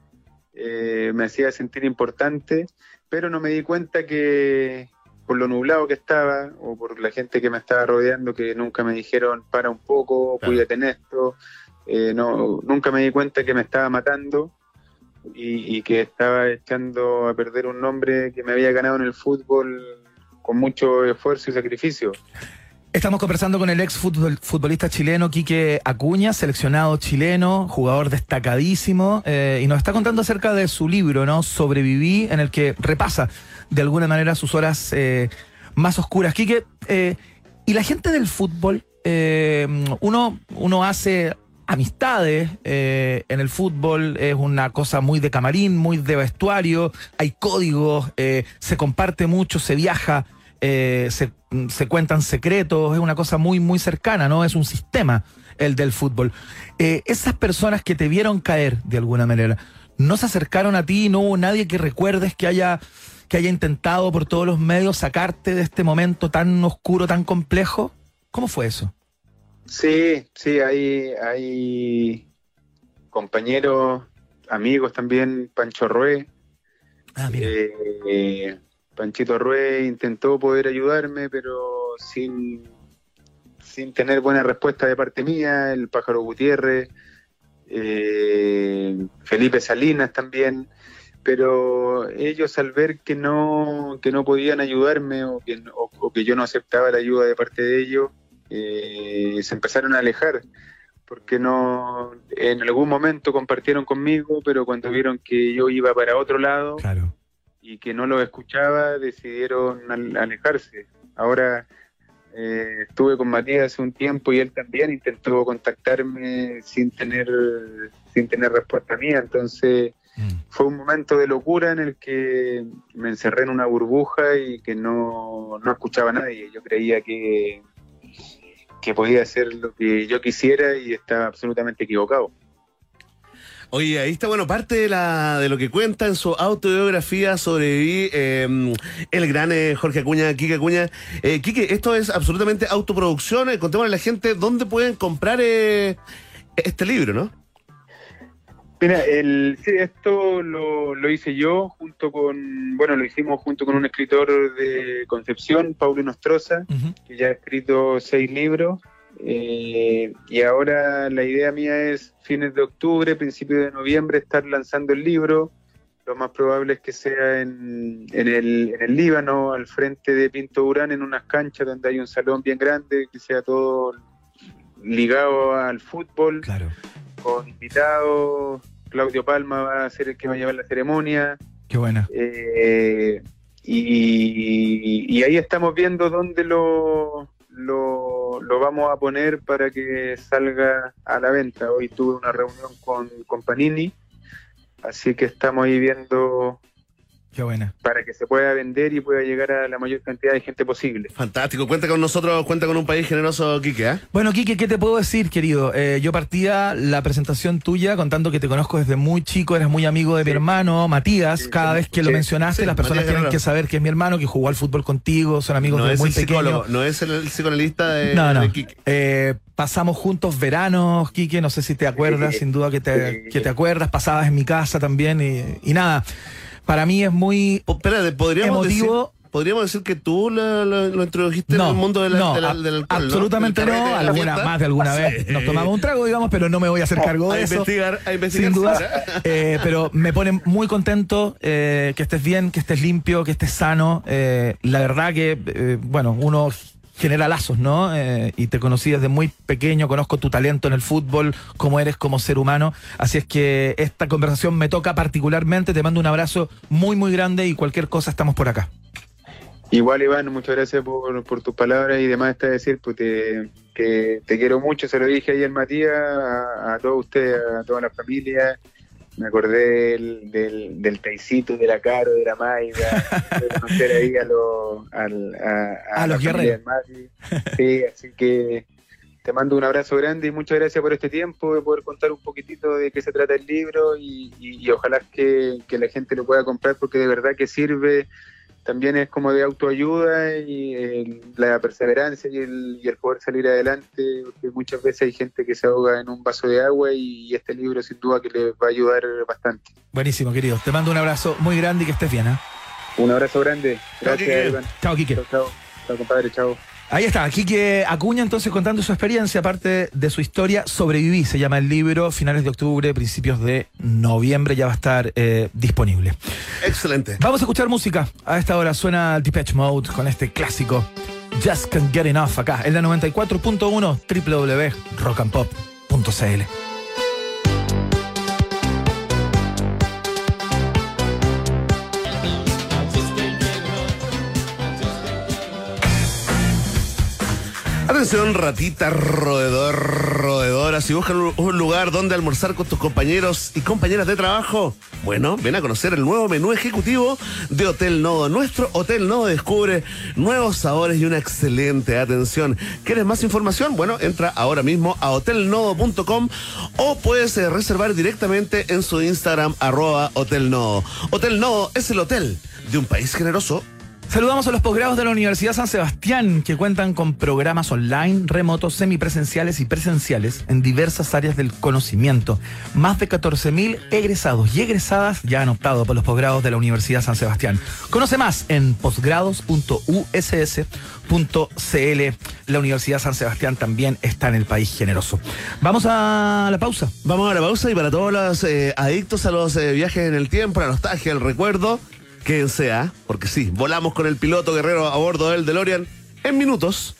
eh, me hacía sentir importante, pero no me di cuenta que por lo nublado que estaba o por la gente que me estaba rodeando que nunca me dijeron para un poco, Claro. cuídate en esto, eh, no, nunca me di cuenta que me estaba matando y, y que estaba echando a perder un nombre que me había ganado en el fútbol con mucho esfuerzo y sacrificio. Estamos conversando con el ex futbol- futbolista chileno Quique Acuña, seleccionado chileno, jugador destacadísimo, eh, y nos está contando acerca de su libro, ¿no? Sobreviví, en el que repasa de alguna manera sus horas eh, más oscuras. Quique, eh, y la gente del fútbol, eh, uno, uno hace amistades en el fútbol, es una cosa muy de camarín, muy de vestuario, hay códigos, se comparte mucho, se viaja, se, se cuentan secretos, es una cosa muy, muy cercana, ¿no? Es un sistema el del fútbol. Eh, esas personas que te vieron caer de alguna manera, ¿no se acercaron a ti? ¿No hubo nadie que recuerdes que haya, que haya intentado por todos los medios sacarte de este momento tan oscuro, tan complejo? ¿Cómo fue eso? Sí, sí, hay, hay compañeros, amigos también, Pancho Rué, Ah, Eh, Panchito Rue intentó poder ayudarme, pero sin, sin tener buena respuesta de parte mía, el pájaro Gutiérrez, eh, Felipe Salinas también, pero ellos al ver que no, que no podían ayudarme o que, yo no aceptaba la ayuda de parte de ellos, eh, se empezaron a alejar porque no en algún momento compartieron conmigo, pero cuando vieron que yo iba para otro lado. Y que no los escuchaba, decidieron al- alejarse. Ahora eh, estuve con Matías hace un tiempo y él también intentó contactarme sin tener sin tener respuesta mía, entonces Mm. fue un momento de locura en el que me encerré en una burbuja y que no, no escuchaba a nadie. Yo creía que, que podía hacer lo que yo quisiera y estaba absolutamente equivocado. Oye, ahí está, bueno, parte de, la, de lo que cuenta en su autobiografía Sobreviví eh, el gran eh, Jorge Acuña, Quique Acuña. Eh, Quique, esto es absolutamente autoproducción. Eh, contémosle a la gente dónde pueden comprar eh, este libro, ¿no? Mira, el, sí, esto lo, lo hice yo junto con, bueno, lo hicimos junto con un escritor de Concepción, Paulo Nostroza, que ya ha escrito seis libros. Eh, y ahora la idea mía es fines de octubre, principios de noviembre, estar lanzando el libro. Lo más probable es que sea en, en, el, en el Líbano, al frente de Pinto Durán, en unas canchas donde hay un salón bien grande, que sea todo ligado al fútbol Claro. con invitados. Claudio Palma va a ser el que va a llevar la ceremonia. Qué buena. eh, y, y ahí estamos viendo dónde lo, lo, lo vamos a poner para que salga a la venta. Hoy tuve una reunión con, con Panini, así que estamos ahí viendo Qué buena. para que se pueda vender y pueda llegar a la mayor cantidad de gente posible. Fantástico. Cuenta con nosotros, cuenta con un país generoso, Quique, ¿ah? Bueno, Quique, ¿qué te puedo decir, querido? Eh, yo partía la presentación tuya contando que te conozco desde muy chico, eres muy amigo de mi hermano, Matías. Sí, Cada sí. vez que lo mencionaste, Sí, las personas Matías tienen Guerrero. que saber que es mi hermano, que jugó al fútbol contigo, son amigos No desde es muy psicólogo, no es el, el psicoanalista de, No, no. de Quique. Eh, pasamos juntos veranos, Quique, no sé si te acuerdas, Sí. sin duda que te, Sí. que te acuerdas, pasabas en mi casa también y, y nada, para mí es muy Espérate, podríamos decir, emotivo. podríamos decir que tú lo, introdujiste No, en el mundo de la- no, de la- a- del alcohol, absolutamente no, alguna, más de alguna vez nos tomamos un trago, digamos, pero no me voy a hacer <laughs> cargo a de eso. investigar, a investigar. Sin duda, <laughs> Eh, pero me pone muy contento eh, que estés bien, que estés limpio, que estés sano. Eh, la verdad que, bueno, uno genera lazos, ¿no? Eh, y te conocí desde muy pequeño, conozco tu talento en el fútbol, cómo eres como ser humano. Así es que esta conversación me toca particularmente. Te mando un abrazo muy, muy grande y cualquier cosa estamos por acá. Igual, Iván, muchas gracias por, por tus palabras y demás está decir pues, te- que te quiero mucho, se lo dije ayer Matías, a, a todos ustedes, a toda la familia. Me acordé del, del, del Teisito, de la Caro, de la Maida, de <laughs> conocer ahí a, los al- a, A los guerreros. Sí, así que te mando un abrazo grande y muchas gracias por este tiempo, de poder contar un poquitito de qué se trata el libro y, y- y ojalá que, que la gente lo pueda comprar porque de verdad que sirve también es como de autoayuda y eh, la perseverancia y el, y el poder salir adelante, porque muchas veces hay gente que se ahoga en un vaso de agua y este libro sin duda que les va a ayudar bastante. Buenísimo, querido. Te mando un abrazo muy grande y que estés bien, ¿eh? Un abrazo grande. Gracias. Iván. Chao, Quique. Chao, chao. Chao, compadre. Chao. Ahí está, Quique Acuña entonces contando su experiencia, aparte de su historia, Sobreviví, se llama el libro, finales de octubre, principios de noviembre, ya va a estar eh, disponible. Excelente. Vamos a escuchar música. A esta hora suena Depeche Mode con este clásico Just Can't Get Enough acá, en la 94.1 www.rockandpop.cl. Atención, ratita, roedor, roedora. Si buscan un- un lugar donde almorzar con tus compañeros y compañeras de trabajo, bueno, ven a conocer el nuevo menú ejecutivo de Hotel Nodo. Nuestro Hotel Nodo descubre nuevos sabores y una excelente atención. ¿Quieres más información? Bueno, entra ahora mismo a hotelnodo.com o puedes eh, reservar directamente en su Instagram, arroba Hotel Nodo. Hotel Nodo es el hotel de un país generoso Saludamos a los posgrados de la Universidad San Sebastián que cuentan con programas online, remotos, semipresenciales y presenciales en diversas áreas del conocimiento. Más de 14.000 egresados y egresadas ya han optado por los posgrados de la Universidad San Sebastián. Conoce más en posgrados.uss.cl. La Universidad San Sebastián también está en el país generoso. Vamos a la pausa. Vamos a la pausa y para todos los eh, adictos a los eh, viajes en el tiempo, la nostalgia, el recuerdo, quédense, ¿ah? porque sí, volamos con el piloto guerrero a bordo del DeLorean en minutos.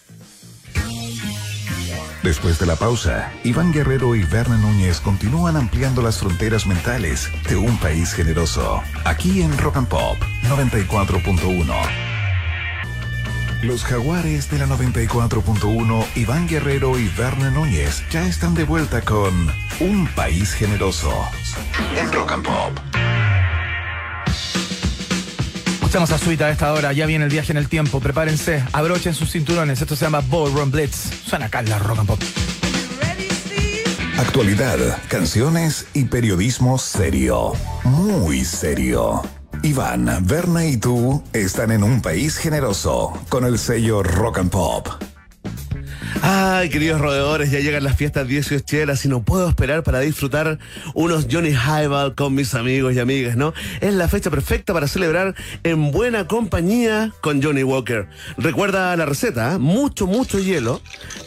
Después de la pausa, Iván Guerrero y Verne Núñez continúan ampliando las fronteras mentales de un país generoso. Aquí en Rock and Pop 94.1. Los jaguares de la 94.1, Iván Guerrero y Verne Núñez ya están de vuelta con Un País Generoso en Rock and Pop. Escuchamos a Suite a esta hora, ya viene el viaje en el tiempo, prepárense, abrochen sus cinturones, esto se llama Ballroom Blitz, suena acá en Rock and Pop. Actualidad, canciones y periodismo serio. Muy serio. Iván, Berna y tú están en un país generoso con el sello Rock and Pop. Ay, queridos roedores, ya llegan las fiestas 18 y no puedo esperar para disfrutar unos Johnny Highball con mis amigos y amigas, ¿no? Es la fecha perfecta para celebrar en buena compañía con Johnny Walker. Recuerda la receta, ¿eh? mucho, mucho hielo,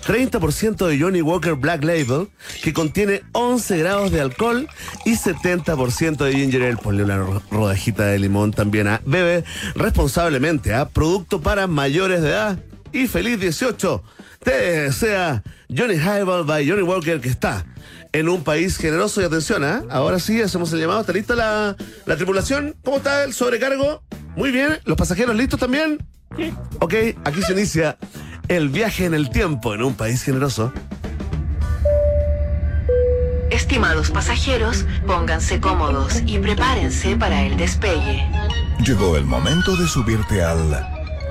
30% de Johnny Walker Black Label, que contiene 11 grados de alcohol y 70% de ginger ale. Ponle una ro- rodajita de limón también, ¿ah? Bebe responsablemente, ¿ah? Producto para mayores de edad. Y feliz 18 te desea Johnny Highball by Johnny Walker que está en un país generoso y atención, ¿ah? Ahora sí, hacemos el llamado. ¿Está lista la, la tripulación? ¿Cómo está el sobrecargo? Muy bien. ¿Los pasajeros listos también? Ok, aquí se inicia el viaje en el tiempo en un país generoso. Estimados pasajeros, pónganse cómodos y prepárense para el despegue. Llegó el momento de subirte al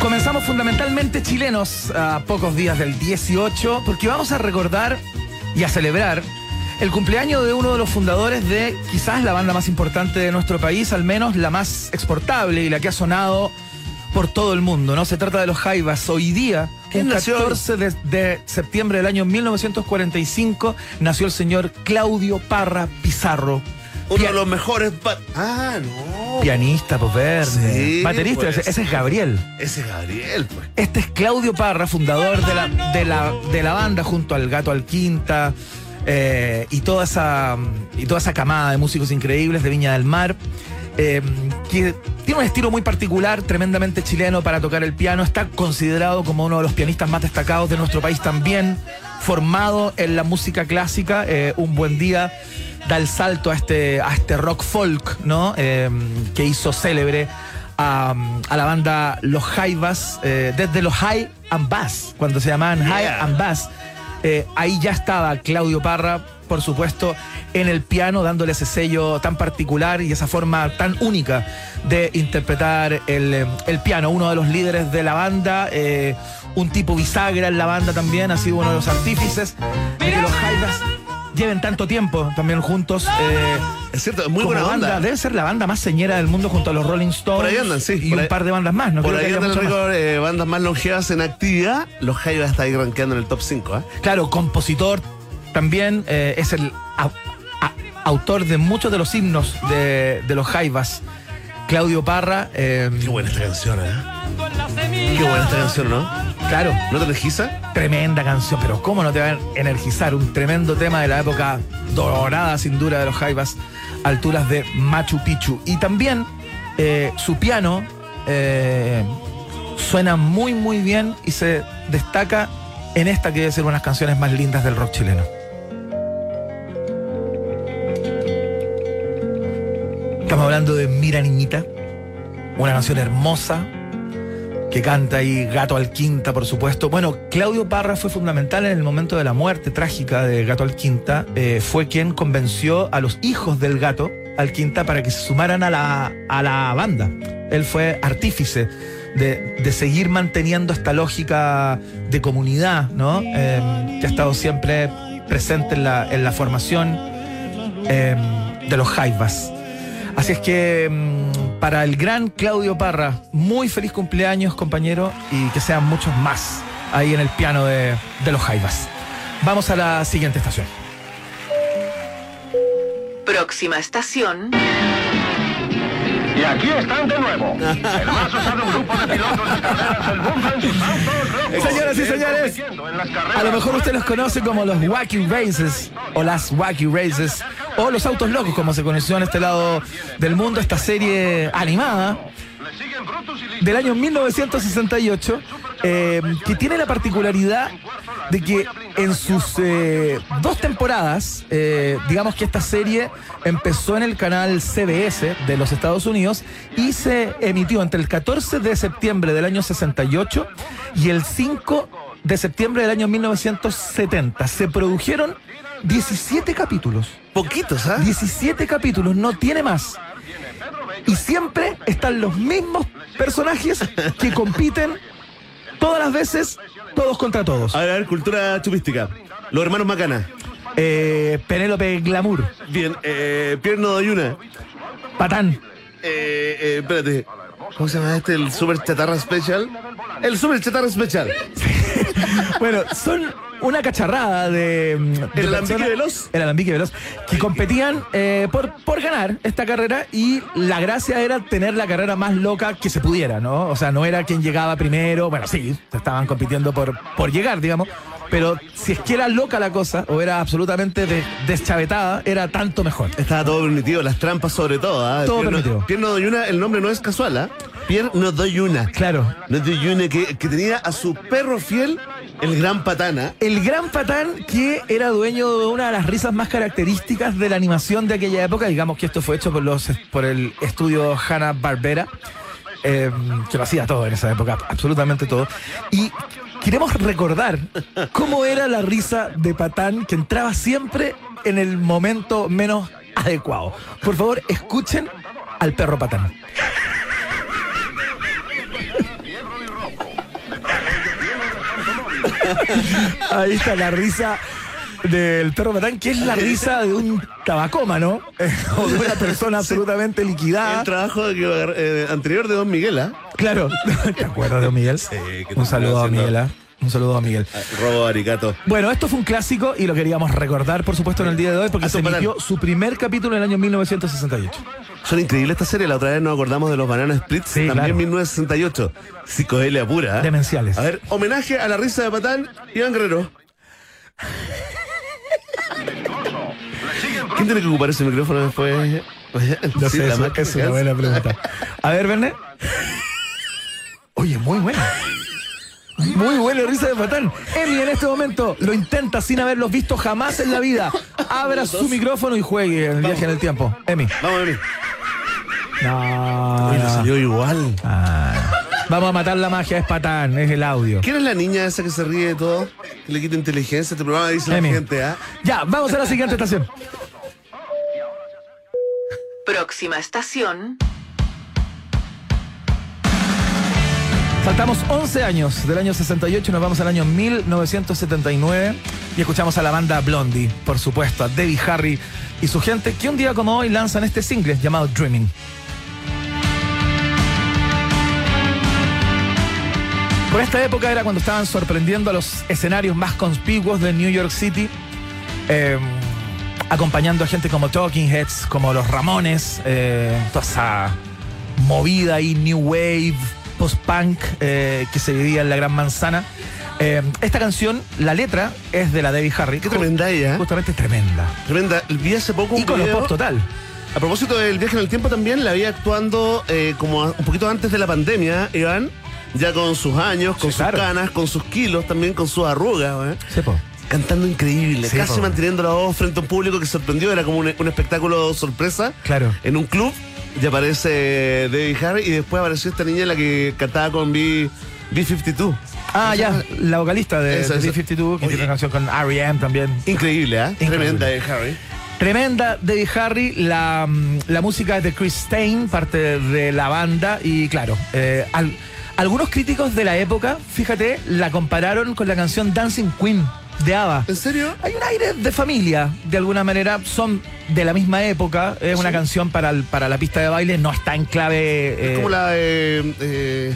Comenzamos fundamentalmente chilenos a pocos días del 18 porque vamos a recordar y a celebrar el cumpleaños de uno de los fundadores de quizás la banda más importante de nuestro país, al menos la más exportable y la que ha sonado por todo el mundo, ¿no? Se trata de los Jaivas. Hoy día, ¿Quién un nació? 14 de, de septiembre del año 1945, nació el señor Claudio Parra Pizarro. Uno Pia- de los mejores. ah, no. Pianista, pues verde. Sí, Baterista, pues. ese, ese es Gabriel. Ese es Gabriel, pues. Este es Claudio Parra, fundador de la, de la, de la banda junto al Gato Alquinta eh, y, toda esa, y toda esa camada de músicos increíbles de Viña del Mar. eh, que tiene un estilo muy particular, tremendamente chileno para tocar el piano. Está considerado como uno de los pianistas más destacados de nuestro país también. Formado en la música clásica, eh, un buen día da el salto a este, a este rock folk, ¿no? Eh, que hizo célebre a, a la banda Los Jaivas, eh, desde los High and Bass, cuando se llamaban High Yeah. and Bass. Eh, ahí ya estaba Claudio Parra, por supuesto, en el piano, dándole ese sello tan particular y esa forma tan única de interpretar el, el piano. Uno de los líderes de la banda, eh, un tipo bisagra en la banda también, ha sido uno de los artífices de que los Jaivas lleven tanto tiempo también juntos. eh, Es cierto, muy buena banda, onda. debe ser la banda más señera del mundo junto a los Rolling Stones. Por ahí andan, sí, Y un ahí- par de bandas más, ¿no? Por ahí andan récord eh, bandas más longevas en actividad. Los Jaivas está ahí rankeando en el top 5, ¿eh? Claro, compositor también eh, es el a- autor de muchos de los himnos de, de los Jaivas. Claudio Parra, Qué buena esta canción, ¿eh? Qué buena esta canción, ¿no? claro, ¿No te energiza? tremenda canción, pero cómo no te va a energizar un tremendo tema de la época dorada, sin duda, de los Jaivas, alturas de Machu Picchu. Y también eh, su piano eh, suena muy, muy bien y se destaca en esta que debe ser una de las canciones más lindas del rock chileno. Estamos hablando de Mira Niñita, una canción hermosa que canta ahí Gato Alquinta, por supuesto. Bueno, Claudio Parra fue fundamental en el momento de la muerte trágica de Gato Alquinta. Eh, fue quien convenció a los hijos del Gato Alquinta para que se sumaran a la, a la banda. Él fue artífice de, de seguir manteniendo esta lógica de comunidad, ¿no? Eh, que ha estado siempre presente en la, en la formación eh, de los Jaivas. Así es que mm, para el gran Claudio Parra, muy feliz cumpleaños, compañero, y que sean muchos más ahí en el piano de, de los Jaivas. Vamos a la siguiente estación. Próxima estación. Y aquí están de nuevo. <laughs> El más usado grupo de pilotos de carreras del mundo en sus autos. Señoras y señores, A lo mejor usted los conoce como los Wacky Races o las Wacky Races o los Autos Locos, como se conoció en este lado del mundo, esta serie animada del año 1968, eh, que tiene la particularidad de que en sus eh, dos temporadas, eh, digamos que esta serie empezó en el canal CBS de los Estados Unidos y se emitió entre el 14 de septiembre del año 68 y el 5 de septiembre del año 1970. Se produjeron 17 capítulos. Poquitos, ¿ah? 17 capítulos, no tiene más. Y siempre están los mismos personajes que compiten todas las veces, todos contra todos. A ver, a ver, cultura chupística. Los hermanos Macana. Eh, Penélope Glamour, Bien, eh, Pierno Doyuna. Patán, Eh, eh, espérate. ¿Cómo se llama este? El Super Chatarra Special. El Super Chatarra Special. <laughs> Bueno, son una cacharrada de. de ¿El Alambique Veloz? El Alambique Veloz. Que competían eh, por, por ganar esta carrera y la gracia era tener la carrera más loca que se pudiera, ¿no? O sea, no era quien llegaba primero. Bueno, sí, estaban compitiendo por, por llegar, digamos. Pero si es que era loca la cosa o era absolutamente de- deschavetada, era tanto mejor. Estaba todo permitido, las trampas sobre todo. ¿ah? Todo Pierno, permitido. Pierno Doyuna, el nombre no es casual, ¿ah? Pierno Doyuna. Claro. No Doyuna, que, que tenía a su perro fiel, el gran patana. El gran patán que era dueño de una de las risas más características de la animación de aquella época, digamos que esto fue hecho por los por el estudio Hanna Barbera, que lo hacía todo en esa época, absolutamente todo. Y queremos recordar cómo era la risa de patán que entraba siempre en el momento menos adecuado. Por favor, escuchen al perro patán. <laughs> Ahí está la risa del perro Patán, que es la risa de un tabacómano eh, <laughs> o de una persona absolutamente liquidada. El trabajo que, eh, anterior de Don Miguel, ¿ah? Claro. <laughs> ¿Te acuerdas de Don Miguel? que Un saludo a Miguel. ¿ah? Un saludo a Miguel. Robo aricato. Bueno, esto fue un clásico y lo queríamos recordar, por supuesto, en el día de hoy, porque Alto se emitió su primer capítulo en el año 1968. Son increíbles esta serie. La otra vez nos acordamos de los Banana Splits. Sí, también claro. 1968. Psicodelia pura. ¿ah? Demenciales. A ver, homenaje a la risa de Patán, Iván Guerrero. ¿Quién tiene que ocupar ese micrófono después? No sé, la máquina es una buena pregunta. A ver, Verne. Oye, muy buena. Muy buena risa de patán. Emi en este momento lo intenta sin haberlos visto jamás en la vida. Abra su micrófono y juegue en el viaje en el tiempo. Emi. Vamos, Emi. No, Oye, le salió igual. Ah. Vamos a matar la magia, es patán, es el audio. ¿Quién es la niña esa que se ríe de todo? Que le quita inteligencia. Este programa dice Emi. la gente, ¿ah? Ya, vamos a la siguiente estación. Próxima estación. Saltamos 11 años del año 68 y nos vamos al año 1979 y escuchamos a la banda Blondie, por supuesto, a Debbie Harry y su gente que un día como hoy lanzan este single llamado Dreaming. Por esta época era cuando estaban sorprendiendo a los escenarios más conspicuos de New York City, eh, acompañando a gente como Talking Heads, como los Ramones, eh, toda esa movida y new wave, post-punk eh, que se vivía en la Gran Manzana. Eh, esta canción, la letra es de la Debbie Harry. Qué tremenda ella. ¿eh? Justamente tremenda. Tremenda. Vi hace poco un Ícono video- pop total. A propósito del viaje en el tiempo también, la vi actuando eh, como a- un poquito antes de la pandemia, Iván. Ya con sus años, con Sí, sus claro. canas, con sus kilos, también con sus arrugas, ¿eh? Sepo. Cantando increíble, Sí, casi manteniendo la voz frente a un público que sorprendió, era como un, un espectáculo sorpresa. Claro. En un club, y aparece Debbie Harry y después apareció esta niña la que cantaba con B, B52. Ah, ya, la vocalista de, Esa, de esa. B-52, que Oye. tiene una canción con R.E.M. también. Increíble, ¿eh? Increíble. Tremenda Debbie Harry. Tremenda Debbie Harry, la, mm, la música es de Chris Stein, parte de la banda, y claro, eh, al- algunos críticos de la época, fíjate, la compararon con la canción Dancing Queen de ABBA. ¿En serio? Hay un aire de familia, de alguna manera, son de la misma época, es una canción para, el- para la pista de baile, no está en clave... eh, Es como la de. eh,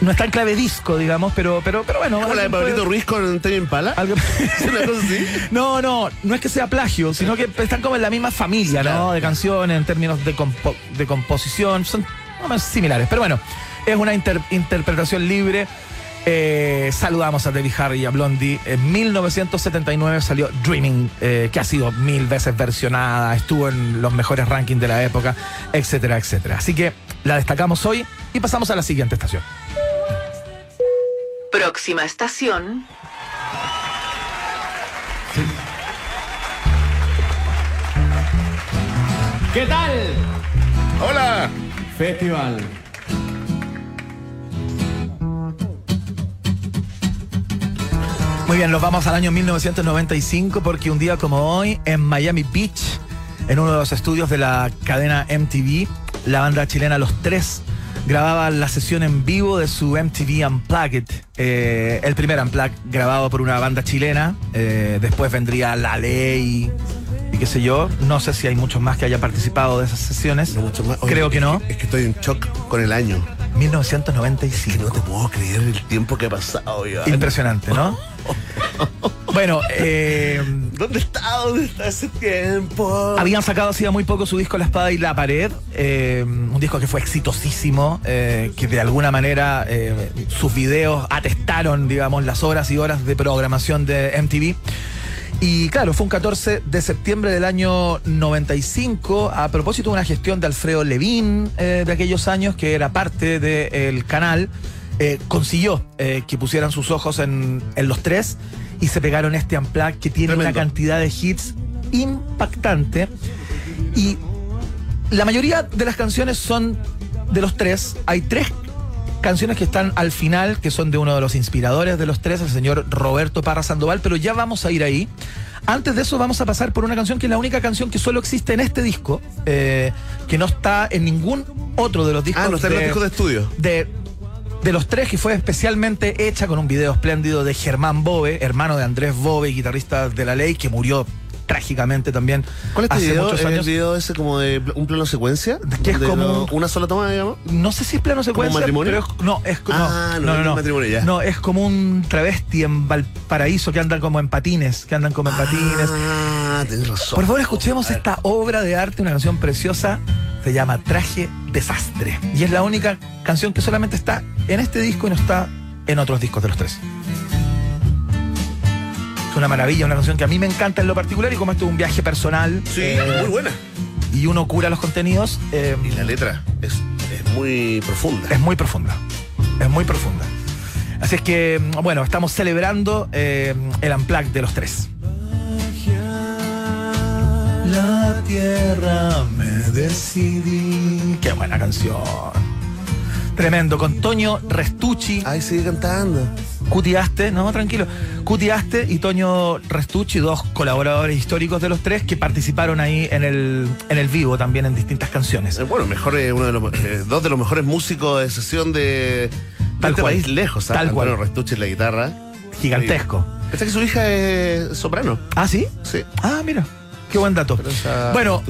No está en clave disco, digamos, pero, pero, pero bueno. como la de puede- Pablito Ruiz con Temi Impala. <laughs> Una cosa así. No, no, no es que sea plagio, sino que están como en la misma familia. ¿no? De canciones, en términos de, compo- de composición, son más similares. Pero bueno, es una inter- interpretación libre. Eh, saludamos a Debbie Harry y a Blondie. En 1979 salió Dreaming, eh, que ha sido mil veces versionada, estuvo en los mejores rankings de la época, etcétera, etcétera. Así que la destacamos hoy y pasamos a la siguiente estación. Próxima estación. ¿Qué tal? ¡Hola! Festival. Muy bien, nos vamos al año 1995 porque un día como hoy en Miami Beach, en uno de los estudios de la cadena MTV, la banda chilena Los Tres grababa la sesión en vivo de su MTV Unplugged, eh, el primer Unplugged grabado por una banda chilena, eh, después vendría La Ley y qué sé yo, no sé si hay muchos más que hayan participado de esas sesiones, No. Oye, creo que no, Es que estoy en shock con el año. 1995. No te puedo creer el tiempo que ha pasado. Impresionante, ¿no? <laughs> Bueno, eh, ¿Dónde está? ¿Dónde está ese tiempo? Habían sacado hacía muy poco su disco La Espada y la Pared, eh, un disco que fue exitosísimo, eh, que de alguna manera sus videos atestaron, digamos, las horas y horas de programación de MTV. Y claro, fue un 14 de septiembre del año 95, a propósito de una gestión de Alfredo Levín eh, de aquellos años, que era parte del canal, eh, consiguió eh, que pusieran sus ojos en, en los tres y se pegaron este Unplugged que tiene Tremendo. una cantidad de hits impactante. Y la mayoría de las canciones son de los tres. Hay tres canciones que están al final, que son de uno de los inspiradores de los tres, el señor Roberto Parra Sandoval, pero ya vamos a ir ahí. Antes de eso vamos a pasar por una canción que es la única canción que solo existe en este disco, eh, que no está en ningún otro de los discos. Ah, no está en los discos de estudio. de de los tres, que fue especialmente hecha con un video espléndido de Germán Bove, hermano de Andrés Bove, guitarrista de la ley, que murió trágicamente también ¿Cuál es este hace video? muchos ¿Es el años. video ese como de un plano secuencia? Que es como lo- una sola toma, digamos. No sé si es plano secuencia. matrimonio? pero es- no, es como. Ah, no, es un matrimonio ya. No, es como un travesti en Valparaíso que andan como en patines, que andan como en patines. Ah, tienes razón. Por favor, escuchemos esta obra de arte, una canción preciosa. Se llama Traje Desastre. Y es la única canción que solamente está en este disco y no está en otros discos de los tres. Es una maravilla, una canción que a mí me encanta en lo particular y como esto es un viaje personal Sí, eh, muy buena. y uno cura los contenidos, eh, Y la letra es, es muy profunda. es muy profunda. Es muy profunda. Así es que, bueno, estamos celebrando eh, el Unplugged de los tres. La tierra me decidí. Qué buena canción. Tremendo. Con Toño Restucci. Ay, sigue cantando. Cutiaste, no, tranquilo. Cutiaste y Toño Restucci, dos colaboradores históricos de los tres que participaron ahí en el, en el vivo también en distintas canciones. Eh, Bueno, mejor eh, uno de los, eh, dos de los mejores músicos de sesión de, Tal este cual. país lejos, ¿sabes? Tal cual. Antonio Restucci en la guitarra. Gigantesco. Esta que su hija es soprano. ¿Ah, sí? Sí. Ah, mira. Qué buen dato. Bueno,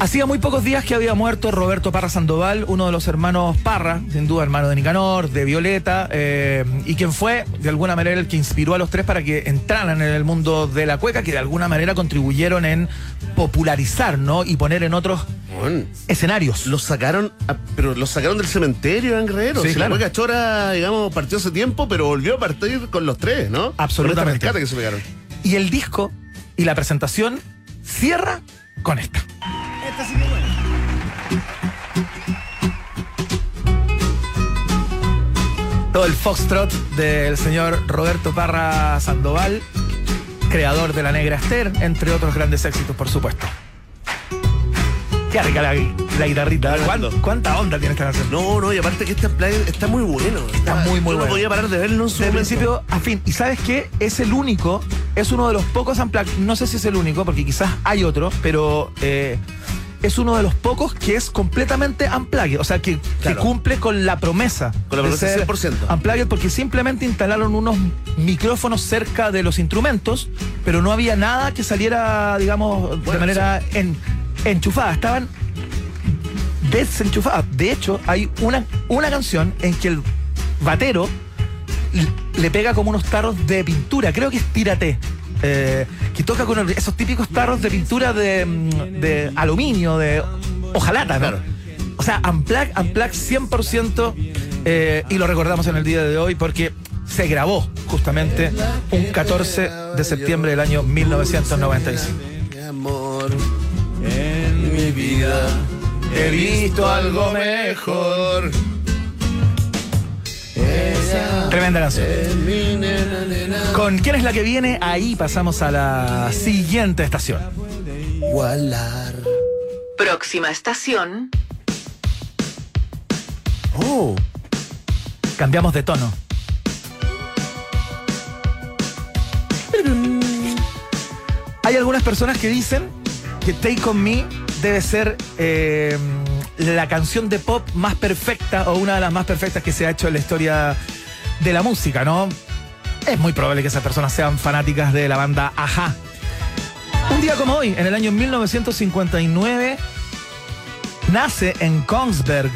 hacía muy pocos días que había muerto Roberto Parra Sandoval, uno de los hermanos Parra, sin duda hermano de Nicanor, de Violeta, eh, y quien fue de alguna manera el que inspiró a los tres para que entraran en el mundo de la cueca, que de alguna manera contribuyeron en popularizar, ¿no? Y poner en otros Bueno, escenarios. los sacaron, a- pero los sacaron del cementerio en Guerrero. Sí, Si claro. La Cueca Chora, digamos, partió hace tiempo, pero volvió a partir con los tres, ¿no? Absolutamente. Con que se pegaron. Y el disco y la presentación cierra con esta. Todo el foxtrot del señor Roberto Parra Sandoval, creador de La Negra Esther, entre otros grandes éxitos, por supuesto. Qué rica la, la guitarrita. ¿eh? ¿Cuán- Tremendo. ¿Cuánta onda tiene esta canción? No, no, y aparte que este play está muy bueno. Está muy, muy yo bueno. No podía parar de verlo en su De momento. principio a fin. Y sabes qué? Es el único, es uno de los pocos unplugged. No sé si es el único, porque quizás hay otro, pero eh, es uno de los pocos que es completamente unplugged. O sea, que, cumple con la promesa. Con la de promesa ser 100%. Unplugged, porque simplemente instalaron unos micrófonos cerca de los instrumentos, pero no había nada que saliera, digamos, de manera en- enchufada. Estaban desenchufadas. De hecho, hay una, una canción en que el batero le pega como unos tarros de pintura, creo que es Tírate. eh, que toca con el- esos típicos tarros de pintura de, mm, de aluminio, de hojalata, ¿no? Claro. O sea, Unplugged, Unplugged 100% eh, y lo recordamos en el día de hoy porque se grabó justamente un 14 de septiembre del año 1995. Vida he visto algo mejor. Ella Tremenda canción. es mi nena, nena. ¿Con quién es la que viene? Ahí pasamos a la siguiente estación. Gualar. Próxima estación. Oh, Cambiamos de tono. Hay algunas personas que dicen que Take On Me debe ser eh, la canción de pop más perfecta o una de las más perfectas que se ha hecho en la historia de la música, ¿no? Es muy probable que esas personas sean fanáticas de la banda Aja. Un día como hoy, en el año 1959, nace en Kongsberg,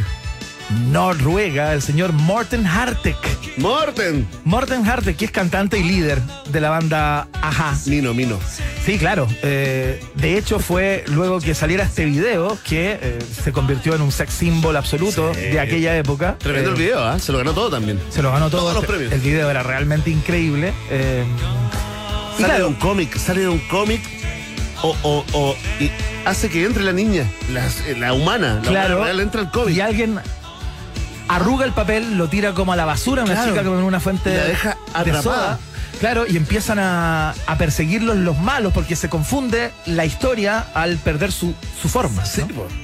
Noruega, el señor Morten Hartek. Morten. Morten Hartek, que es cantante y líder de la banda Aja. Mino, Mino. Sí, claro. Eh, de hecho, fue luego que saliera este video que eh, se convirtió en un sex symbol absoluto Sí. de aquella época. Tremendo Eh, el video, ¿ah? Se lo ganó todo también. Se lo ganó todo. Todos los premios. El video era realmente increíble. eh, Sale de un cómic, sale de un cómic o, o, o y hace que entre la niña, eh, la, humana, la claro. humana real, entra el cómic. Y alguien arruga el papel, lo tira como a la basura, una Claro. chica como en una fuente La deja de atrapada. soda. Claro, y empiezan a, a perseguirlos los malos porque se confunde la historia al perder su, su forma. Sí.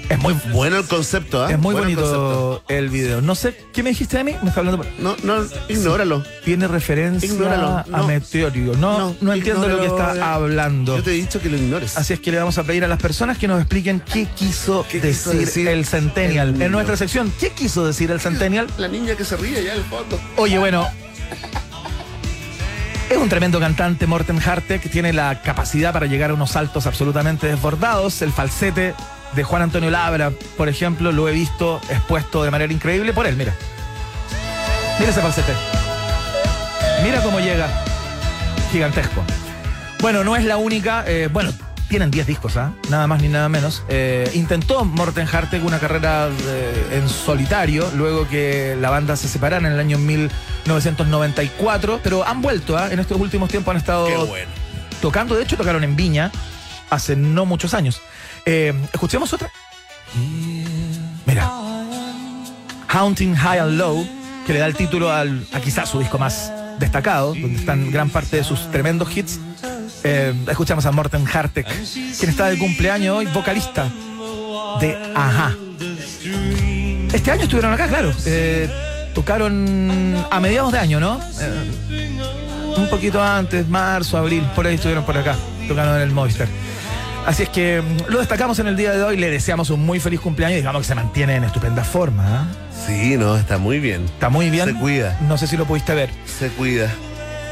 Es muy, Bueno el concepto, ¿ah? es muy Bueno el bonito el video. No sé, ¿qué me dijiste de mí? Me está hablando. No, no, ignóralo. Tiene referencia Ignóralo, a. Meteorio. No, no, entiendo lo que está eh. hablando. Yo te he dicho que lo ignores. Así es que le vamos a pedir a las personas que nos expliquen qué quiso, ¿Qué decir, quiso decir el Centennial. el en nuestra sección, ¿qué quiso decir el Centennial? La niña que se ríe ya al fondo. Oye, bueno. Es un tremendo cantante, Morten Harte, que tiene la capacidad para llegar a unos saltos absolutamente desbordados. El falsete de Juan Antonio Labra, por ejemplo, lo he visto expuesto de manera increíble por él, mira. Mira ese falsete. Mira cómo llega. Gigantesco. Bueno, no es la única. eh, bueno, tienen 10 discos, ¿ah? Nada más ni nada menos. Eh, intentó Morten Hartek una carrera eh, en solitario, luego que la banda se separara en el año 1994, pero han vuelto, ¿ah? En estos últimos tiempos han estado bueno. tocando. De hecho, tocaron en Viña hace no muchos años. Eh, Escuchemos otra. Mira. Haunting High and Low, que le da el título al, a quizás su disco más destacado, donde están gran parte de sus tremendos hits. Eh, escuchamos a Morten Hartek, quien está de cumpleaños hoy, vocalista de Ajá. Este año estuvieron acá, claro. Eh, tocaron a mediados de año, ¿no? Eh, un poquito antes, marzo, abril, por ahí estuvieron por acá, tocando en el Movistar. Así es que mm, lo destacamos en el día de hoy, le deseamos un muy feliz cumpleaños y digamos que se mantiene en estupenda forma. ¿ah? Sí, no, está muy bien. Está muy bien. Se cuida. No sé si lo pudiste ver. Se cuida.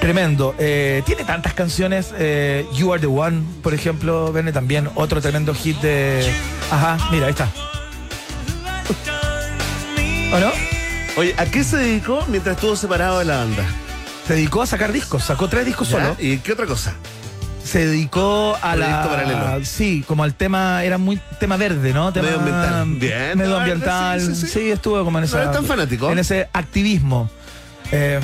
Tremendo. Eh, tiene tantas canciones. eh, you Are the One, por ejemplo, Verne también. Otro tremendo hit de. Ajá, mira, ahí está. ¿O no? Oye, ¿a qué se dedicó mientras estuvo separado de la banda? Se dedicó a sacar discos, sacó tres discos ¿Ya? solo. ¿Y qué otra cosa? Se dedicó a la. Proyecto paralelo. Sí, como al tema, era muy tema verde, ¿no? Tema Medioambiental. Bien, Medioambiental. sí, sí, sí. estuvo como en esa. No tan fanático. En ese activismo. Eh,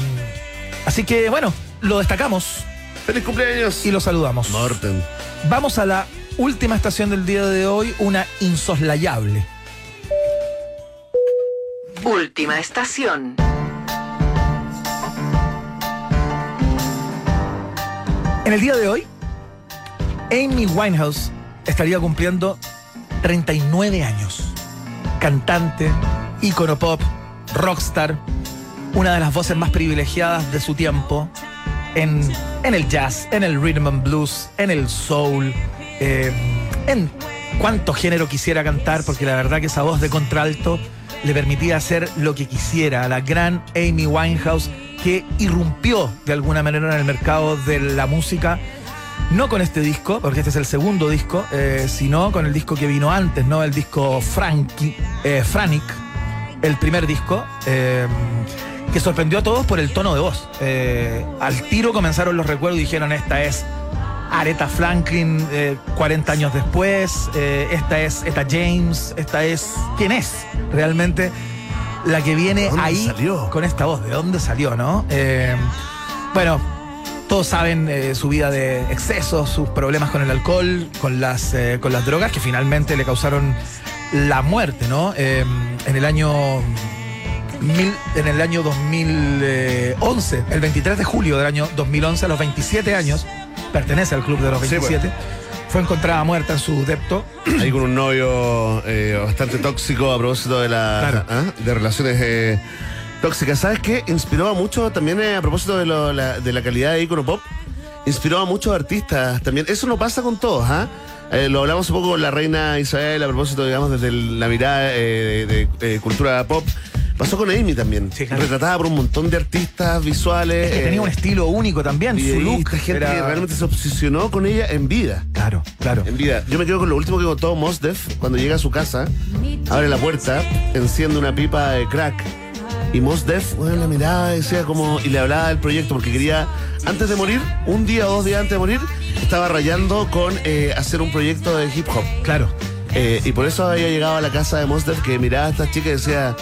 así que, bueno, lo destacamos ¡Feliz cumpleaños! y lo saludamos. Morten. Vamos a la última estación del día de hoy, una insoslayable. Última estación. En el día de hoy, Amy Winehouse estaría cumpliendo 39 años. Cantante, ícono pop, rockstar, una de las voces más privilegiadas de su tiempo en, en el jazz, en el rhythm and blues, en el soul, eh, en cuánto género quisiera cantar, porque la verdad que esa voz de contralto le permitía hacer lo que quisiera. La gran Amy Winehouse que irrumpió de alguna manera en el mercado de la música. No con este disco, porque este es el segundo disco, eh, sino con el disco que vino antes, ¿no? El disco Frankie, eh, Franic, el primer disco, que sorprendió a todos por el tono de voz. Eh, al tiro comenzaron los recuerdos y dijeron, esta es Aretha Franklin eh, 40 años después, eh, esta es Etta James, esta es... ¿Quién es realmente la que viene ¿De dónde ahí salió? con esta voz? ¿De dónde salió, no? Eh, bueno, todos saben eh, su vida de excesos, sus problemas con el alcohol, con las, eh, con las drogas que finalmente le causaron la muerte, ¿no? Eh, en el año mil- en el año 2011, el 23 de julio del año 2011, a los 27 años, pertenece al club de los Sí, pues. 27, fue encontrada muerta en su depto. Ahí con un novio eh, bastante tóxico a propósito de la Claro. ¿ah? de relaciones eh, tóxicas. ¿Sabes qué? Inspiró a mucho también eh, a propósito de, lo- la, de la calidad de icono pop. Inspiró a muchos artistas también. Eso no pasa con todos, ¿ah? Lo hablamos un poco con la reina Isabel a propósito, digamos, desde el- la mirada de, de, cultura pop. Pasó con Amy también. Sí, claro. Retratada por un montón de artistas visuales. que eh, tenía un estilo único también, su look. gente era- que realmente se obsesionó con ella en vida. Claro, claro. En vida. Yo me quedo con lo último que contó Mos Def cuando llega a su casa, abre la puerta, enciende una pipa de crack. Y Mos Def, bueno, la miraba y decía como, y le hablaba del proyecto porque quería, antes de morir, un día o dos días antes de morir, estaba rayando con eh, hacer un proyecto de hip hop. Claro. Eh, y por eso había llegado a la casa de Mos Def que miraba a esta chica y decía,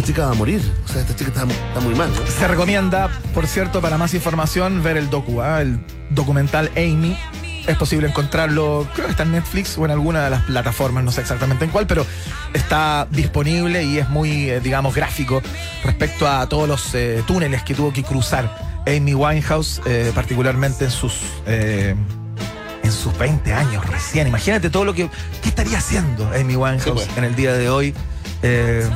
esta chica va a morir. O sea, esta chica está, está muy mal. ¿no? Se recomienda, por cierto, para más información, ver el docu, ¿ah? el documental Amy. Es posible encontrarlo, creo que está en Netflix o en alguna de las plataformas, no sé exactamente en cuál, pero está disponible y es muy, eh, digamos, gráfico respecto a todos los eh, túneles que tuvo que cruzar Amy Winehouse, eh, particularmente en sus eh, en sus 20 años recién. Imagínate todo lo que. ¿Qué estaría haciendo Amy Winehouse Sí, pues. en el día de hoy? Eh,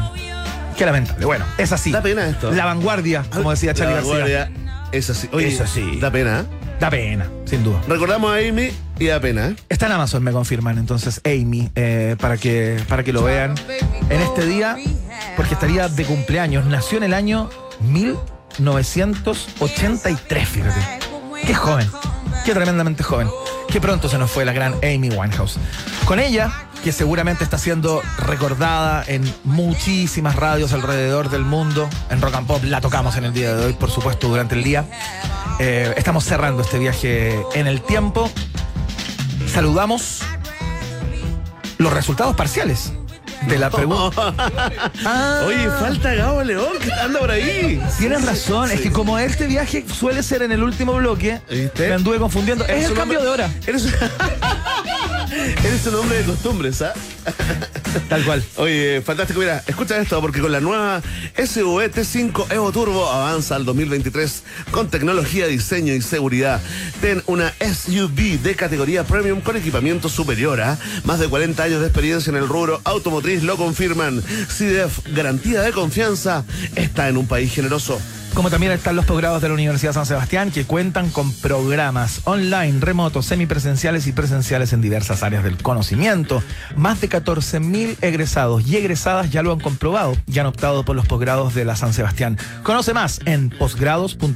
qué lamentable. Bueno, es así. Da pena esto. La vanguardia, como decía Charlie La García. vanguardia, Es así. Oye, Es así. Da pena, ¿eh? Da pena, sin duda. Recordamos a Amy y da pena, ¿eh? Está en Amazon, me confirman entonces Amy, eh, para, que, para que lo vean en este día, porque estaría de cumpleaños. Nació en el año 1983, fíjate. Qué joven, qué tremendamente joven. Qué pronto se nos fue la gran Amy Winehouse. Con ella, que seguramente está siendo recordada en muchísimas radios alrededor del mundo, en Rock and Pop la tocamos en el día de hoy, por supuesto, durante el día. Eh, estamos cerrando este viaje en el tiempo saludamos los resultados parciales de la pregunta. <laughs> Ah, Oye, falta Gabo León, que anda por ahí. Tienes razón, es que como este viaje suele ser en el último bloque, ¿Viste? me anduve confundiendo. Es el cambio de hora. Eres, <laughs> <laughs> eres un hombre de costumbres, ¿ah? <laughs> Tal cual. Oye, fantástico. Mira, escucha esto, porque con la nueva SUV T5 Evo Turbo avanza al 2023 con tecnología, diseño y seguridad. Ten una SUV de categoría premium con equipamiento superior a más de 40 años de experiencia en el rubro automotriz lo confirman. CDF, garantía de confianza, está en un país generoso. Como también están los posgrados de la Universidad San Sebastián que cuentan con programas online, remotos, semipresenciales y presenciales en diversas áreas del conocimiento. Más de 14.000 egresados y egresadas ya lo han comprobado y han optado por los posgrados de la San Sebastián. Conoce más en posgrados.uss.cl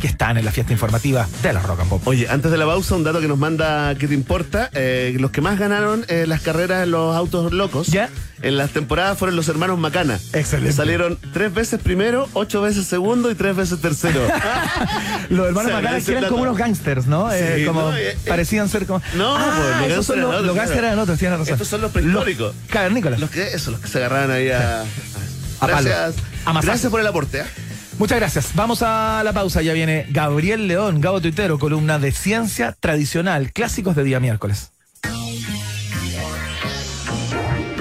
que están en la fiesta informativa de la Rock and Pop. Oye, antes de la pausa, un dato que nos manda que te importa. eh, los que más ganaron eh, las carreras en los autos locos ¿Ya? En las temporadas fueron los hermanos Macana. Excelente. Salieron tres veces primero, ocho veces segundo y tres veces tercero. <laughs> Los hermanos Se Macana agradece que eran como unos gangsters, ¿no? Eh, como no, eh, eh. parecían ser como. No, ah, pues, los gangsters los, eran los otros, gangsters eran otros, tienes razón. Estos son los prehistóricos. Los cavernícolas. los que, eso, los que se agarraban ahí a. a- gracias. A gracias por el aporte. ¿eh? Muchas gracias. Vamos a la pausa. Ya viene Gabriel León, Gabo Tuitero, columna de ciencia tradicional, clásicos de día miércoles.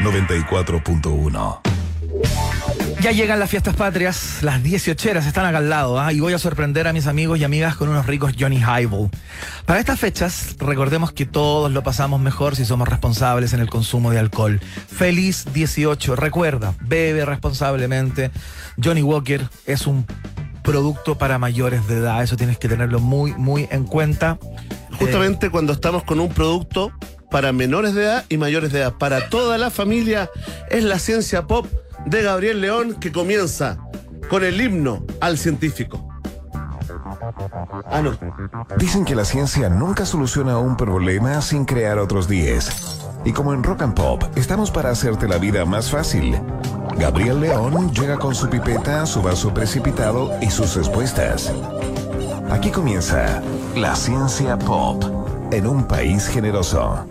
94.1. Ya llegan las fiestas patrias, las 18 están acá al lado, ¿ah? y voy a sorprender a mis amigos y amigas con unos ricos Johnny Highball. Para estas fechas, recordemos que todos lo pasamos mejor si somos responsables en el consumo de alcohol. Feliz 18, recuerda, bebe responsablemente. Johnny Walker es un producto para mayores de edad, eso tienes que tenerlo muy, muy en cuenta. Justamente cuando estamos con un producto para menores de edad y mayores de edad, para toda la familia, es la ciencia pop de Gabriel León que comienza con el himno al científico. Ah, no. Dicen que la ciencia nunca soluciona un problema sin crear otros 10. Y como en Rock and Pop, estamos para hacerte la vida más fácil. Gabriel León llega con su pipeta, su vaso precipitado y sus respuestas. Aquí comienza la ciencia pop en un país generoso.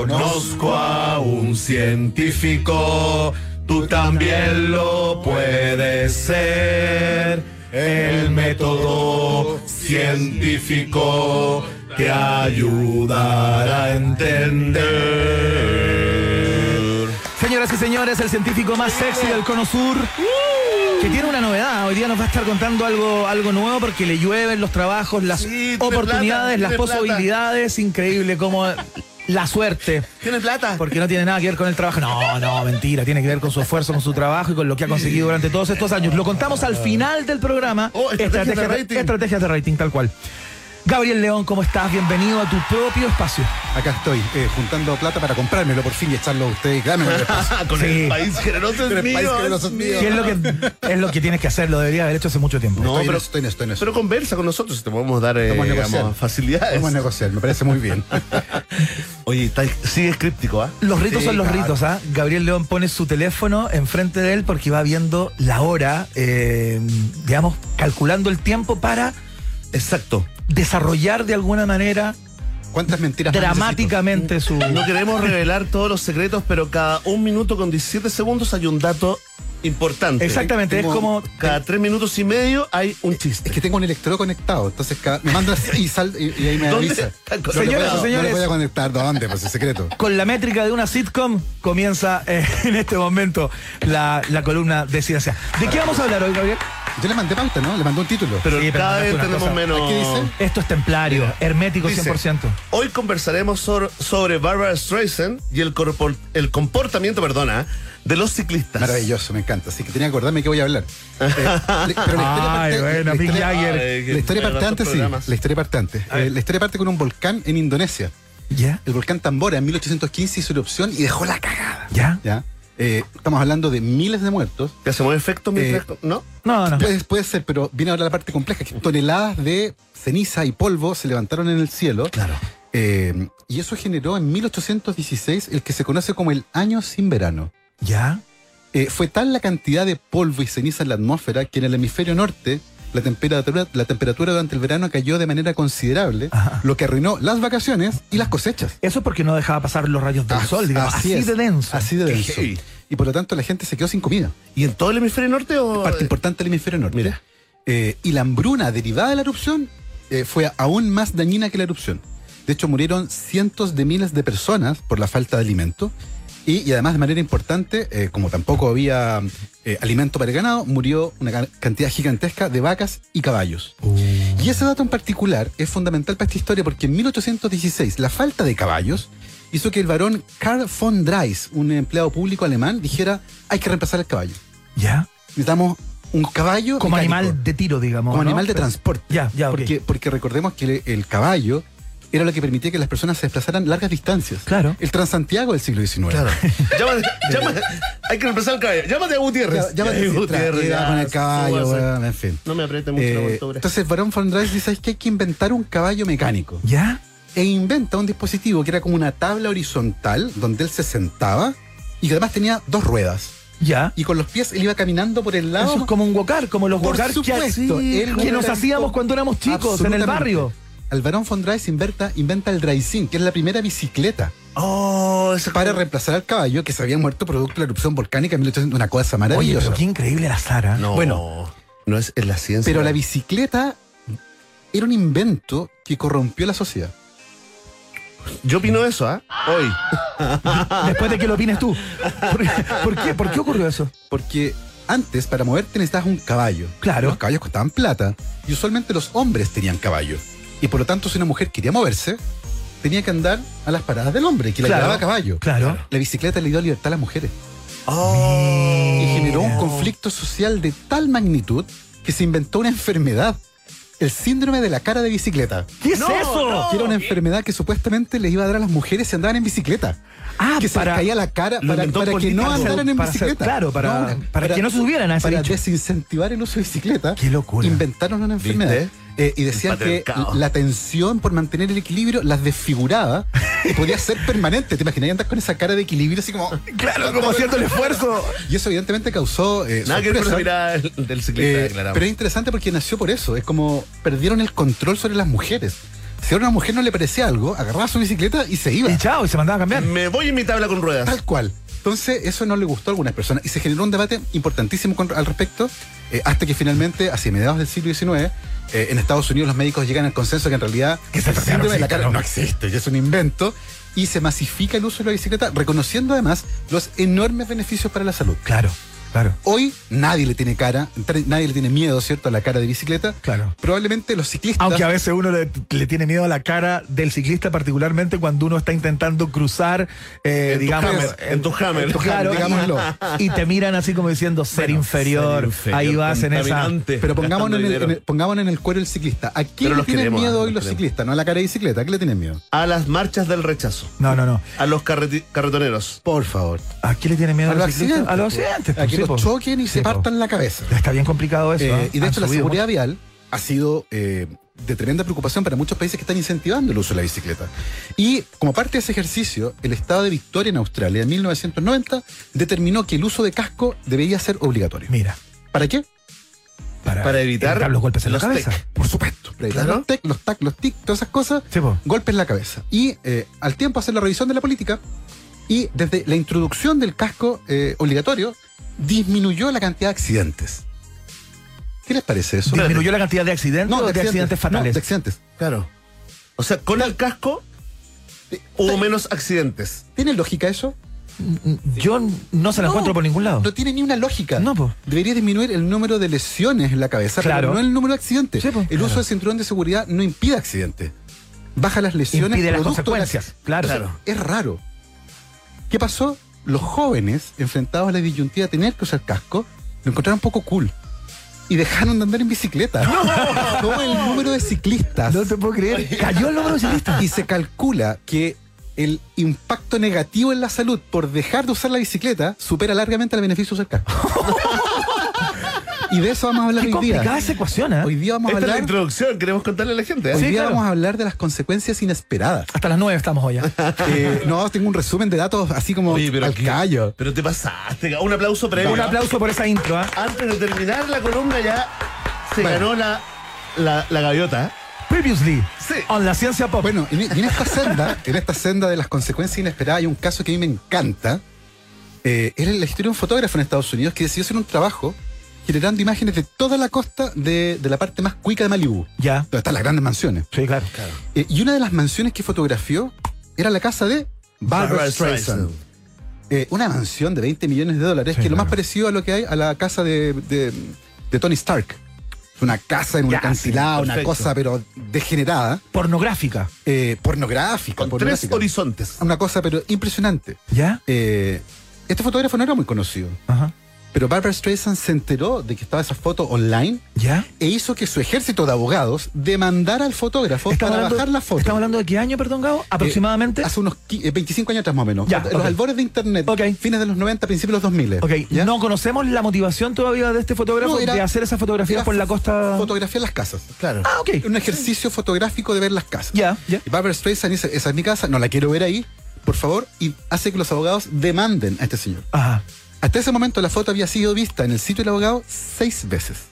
Conozco a un científico, tú también lo puedes ser. El método científico te ayudará a entender. Señoras y señores, el científico más sexy del Cono Sur. Que tiene una novedad, hoy día nos va a estar contando algo, algo nuevo porque le llueven los trabajos, las Sí, tiene oportunidades, plata, las tiene plata. posibilidades, increíble como la suerte. ¿Tienes plata? Porque no tiene nada que ver con el trabajo. No, no, mentira. Tiene que ver con su esfuerzo, con su trabajo y con lo que ha conseguido durante todos estos años. Lo contamos al final del programa. Oh, estrategias de rating. Estrategias de rating, tal cual. Gabriel León, ¿cómo estás? Bienvenido a tu propio espacio. Acá estoy, eh, juntando plata para comprármelo por fin y echarlo a ustedes. Dame el espacio. <laughs> Con Sí. el país generoso es el mío. país generoso es es mío. mío. ¿Qué es lo que es lo que tienes que hacer? Lo debería haber hecho hace mucho tiempo. No, estoy, pero- en eso, estoy en eso, estoy en eso. Pero conversa con nosotros, te podemos dar eh, Vamos a digamos, negociar. facilidades. Vamos a negociar, me parece muy bien. <laughs> Oye, está, sigue críptico, ¿ah? Los ritos Sí, son los claro. ritos, ¿ah? Gabriel León pone su teléfono enfrente de él porque va viendo la hora, eh, digamos, calculando el tiempo para Exacto. Desarrollar de alguna manera ¿Cuántas mentiras dramáticamente su. No queremos revelar todos los secretos, pero cada un minuto con 17 segundos hay un dato importante. Exactamente, es como. Cada tres minutos y medio hay un chiste. Es que tengo un electrodo conectado, entonces cada- me manda así y, sal, y, y ahí me ¿Dónde avisa. No Señoras y señores. No le voy a conectar, ¿dónde? Pues es secreto. <laughs> Con la métrica de una sitcom comienza eh, <laughs> en este momento la, la columna de ciencia. ¿De qué vamos a hablar hoy, Gabriel? Yo le mandé pauta, ¿no? Le mandé un título. Pero Sí, cada vez tenemos cosa. menos. ¿Qué dice? Esto es templario, hermético Dice, 100%. Hoy conversaremos sobre, sobre Barbara Streisand y el, corpor- el comportamiento, perdona, de los ciclistas. Maravilloso, me encanta. Así que tenía que acordarme que voy a hablar. <laughs> Eh, le- pero la historia Ay, parte- bueno, Mick Jagger. La historia parte antes, sí. La historia parte antes. Eh, la historia parte con un volcán en Indonesia. ¿Ya? El volcán Tambora en 1815 hizo erupción y dejó la cagada. ¿Ya? ¿Ya? Eh, estamos hablando de miles de muertos. ¿Te hacemos mientras.? Eh, ¿No? No, no. Puede, puede ser, pero viene ahora la parte compleja, que toneladas de ceniza y polvo se levantaron en el cielo. Claro. Eh, y eso generó en 1816 el que se conoce como el año sin verano. ¿Ya? Eh, fue tal la cantidad de polvo y ceniza en la atmósfera que en el hemisferio norte la temperatura, la temperatura durante el verano cayó de manera considerable, Ajá. lo que arruinó las vacaciones y las cosechas. Eso es porque no dejaba pasar los rayos del sol, digamos. Así, de denso. Así de denso. Y por lo tanto la gente se quedó sin comida. ¿Y en todo el hemisferio norte o.? Parte importante del hemisferio norte. Mira. Eh, y la hambruna derivada de la erupción eh, fue aún más dañina que la erupción. De hecho, murieron cientos de miles de personas por la falta de alimento. Y, y además, de manera importante, eh, como tampoco había eh, alimento para el ganado, murió una ca- cantidad gigantesca de vacas y caballos. Y ese dato en particular es fundamental para esta historia porque en 1816 la falta de caballos hizo que el varón Karl von Dreis, un empleado público alemán, dijera hay que reemplazar el caballo. ¿Ya? Necesitamos un caballo Como mecánico, animal de tiro, digamos. como ¿no? animal de Pero- transporte. Ya, ya, porque, porque recordemos que el, el caballo era lo que permitía que las personas se desplazaran largas distancias. Claro. El Transantiago del siglo XIX. Claro. <laughs> Llámate, llámate- hay que reemplazar el caballo. Llámate a Gutiérrez. Va a Gutiérrez, ya, con el caballo, weón, en fin. No me apriete mucho la Eh, montura. entonces, Barón von Dreis dice "¿Sabes que hay que inventar un caballo mecánico. ¿Ya? E inventa un dispositivo que era como una tabla horizontal donde él se sentaba y que además tenía dos ruedas. ¿Ya? Y con los pies él iba caminando por el lado. Eso es como un gocar, como los gocar que, que nos hacíamos cuando éramos chicos en el barrio. El Barón von Dreis inventa, inventa el Dreizin, que es la primera bicicleta Oh, ese para reemplazar al caballo que se había muerto producto de la erupción volcánica en 1800, una cosa Oye, maravillosa. pero qué increíble la Sara. No, Bueno. no es en la ciencia. Pero la bicicleta era un invento que corrompió la sociedad. Yo opino eso, ¿ah? Hoy. <laughs> Después de que lo opines tú. ¿Por, por qué? ¿Por qué ocurrió eso? Porque antes, para moverte necesitabas un caballo. Claro. Los caballos costaban plata. Y usualmente los hombres tenían caballo. Y por lo tanto, si una mujer quería moverse, tenía que andar a las paradas del hombre, que la Claro. llevaba a caballo. Claro. La bicicleta le dio libertad a las mujeres. Oh. Y generó un conflicto social de tal magnitud que se inventó una enfermedad. El síndrome de la cara de bicicleta. ¿Qué es No, eso? no. Que era una enfermedad que supuestamente les iba a dar a las mujeres si andaban en bicicleta. Ah, que se les caía la cara para, que no andaran en hacer- bicicleta. claro, para- para que no subieran a ese Para desincentivar el uso de bicicleta. Qué locura. Inventaron una enfermedad. ¿Viste? Eh, y decían que la tensión por mantener el equilibrio las desfiguraba y podía ser permanente. ¿Te imaginas andar con esa cara de equilibrio así como. Claro, como haciendo el esfuerzo. Y eso evidentemente causó. eh, Nada que ver con la sorpresa. mirada del, ciclista, Eh, declaramos. pero es interesante porque nació por eso. Es como perdieron el control sobre las mujeres. Si a una mujer no le parecía algo, agarraba su bicicleta y se iba. Y chao, y se mandaba a cambiar. Me voy en mi tabla con ruedas. Tal cual. Entonces, eso no le gustó a algunas personas. Y se generó un debate importantísimo con- al respecto, eh, hasta que finalmente, hacia mediados del siglo XIX, eh, en Estados Unidos los médicos llegan al consenso que en realidad Que el de la existe, cara ¿no? no existe, y es un invento, y se masifica el uso de la bicicleta, reconociendo además los enormes beneficios para la salud. Claro. Claro. Hoy nadie le tiene cara, nadie le tiene miedo, ¿cierto?, a la cara de bicicleta. Claro. Probablemente los ciclistas. Aunque a veces uno le, le tiene miedo a la cara del ciclista, particularmente cuando uno está intentando cruzar, eh, En tu digamos, hammer, en tu hammer. en tu claro, <laughs> digámoslo. Y, te miran así como diciendo ser, inferior. ser inferior, Ahí vas en esa. Pero pongámonos en, el, en el- pongámonos en el cuero del ciclista. ¿A quién Pero le tienen queremos, miedo hoy los queremos. ciclistas? No a la cara de bicicleta. ¿A qué le tienen miedo? A las marchas del rechazo. No, no, no. A los carreti- carretoneros. Por favor. ¿A quién le tiene miedo A los accidentes. A los accidentes. Sí, los choquen y se Sí, partan la cabeza. Está bien complicado eso. Eh, ¿ah? y de Han hecho la seguridad vial ha sido eh, de tremenda preocupación para muchos países que están incentivando el uso de la bicicleta. Y como parte de ese ejercicio, el estado de Victoria en Australia en 1990 determinó que el uso de casco debería ser obligatorio. Mira, ¿Para qué? para, Para evitar los golpes en la los cabeza. tec. Por supuesto. Para evitar Claro. los tec, los tac, los tic, todas esas cosas, Sí, golpes en la cabeza. Y eh, al tiempo hacer la revisión de la política y desde la introducción del casco eh, obligatorio disminuyó la cantidad de accidentes. ¿Qué les parece eso? ¿Disminuyó la cantidad de accidentes o de accidentes, no, fatales? de accidentes. Claro. O sea, con el casco hubo menos accidentes. ¿Tiene lógica eso? Yo no se la No. encuentro por ningún lado. No tiene ni una lógica. No, po. Debería disminuir el número de lesiones en la cabeza, Claro. pero no el número de accidentes. Sí, el Claro. uso del cinturón de seguridad no impide accidentes. Baja las lesiones. Impide las de la- consecuencias. Claro. Entonces, Es raro. ¿Qué pasó? Los jóvenes, enfrentados a la disyuntiva de tener que usar casco, lo encontraron poco cool. Y dejaron de andar en bicicleta. <laughs> Todo el número de ciclistas. No te puedo creer. Cayó el número de ciclistas. Y se calcula que el impacto negativo en la salud por dejar de usar la bicicleta supera largamente el beneficio de usar casco. <laughs> y de eso vamos a hablar Qué hoy día. complicada esa ecuación, ¿eh? Hoy día vamos a Esta es la hablar, introducción, queremos contarle a la gente. ¿eh? hoy Sí, día claro. vamos a hablar de las consecuencias inesperadas. Hasta las nueve estamos hoy. ¿eh? <laughs> Eh, no, tengo un resumen de datos así como Oye, pero al aquí- callo. Pero te pasaste. Un aplauso previo. Un aplauso por esa intro. ¿ah? Antes de terminar la columna ya se Bueno. ganó la, la, la gaviota. Previously, Sí. on la ciencia pop. Bueno, y en, y en esta senda, en esta senda de las consecuencias inesperadas, hay un caso que a mí me encanta. Eh, es la historia de un fotógrafo en Estados Unidos que decidió hacer un trabajo generando imágenes de toda la costa de, de la parte más cuica de Malibu, ya. donde están las grandes mansiones. Sí, claro. Eh, y una de las mansiones que fotografió era la casa de Barbara Streisand. Eh, una mansión de 20 millones de dólares, Sí, que es lo más claro. parecido a lo que hay a la casa de, de- de Tony Stark. Una casa en un acantilado, sí, una cosa pero degenerada, Pornográfica. eh, pornográfica. Con tres horizontes. Una cosa pero impresionante. ¿Ya? Eh, este fotógrafo no era muy conocido, Ajá. Pero Barbara Streisand se enteró de que estaba esa foto online ¿Ya? e hizo que su ejército de abogados demandara al fotógrafo para hablando, bajar la foto. ¿Estamos hablando de qué año, perdón, Gabo? Aproximadamente. Eh, hace unos qui- eh, 25 años atrás más o menos. Ya, los albores de internet, Ok. fines de los 90, principios de los 2000. ok, ¿ya? no conocemos la motivación todavía de este fotógrafo No, era- de hacer esa fotografía por la costa. Fotografiar las casas. Claro. ah, ok. Un ejercicio fotográfico de ver las casas. Ya, ya. Y Barbara Streisand dice, esa es mi casa, no la quiero ver ahí, por favor, y hace que los abogados demanden a este señor. Ajá. Hasta ese momento la foto había sido vista en el sitio del abogado seis veces.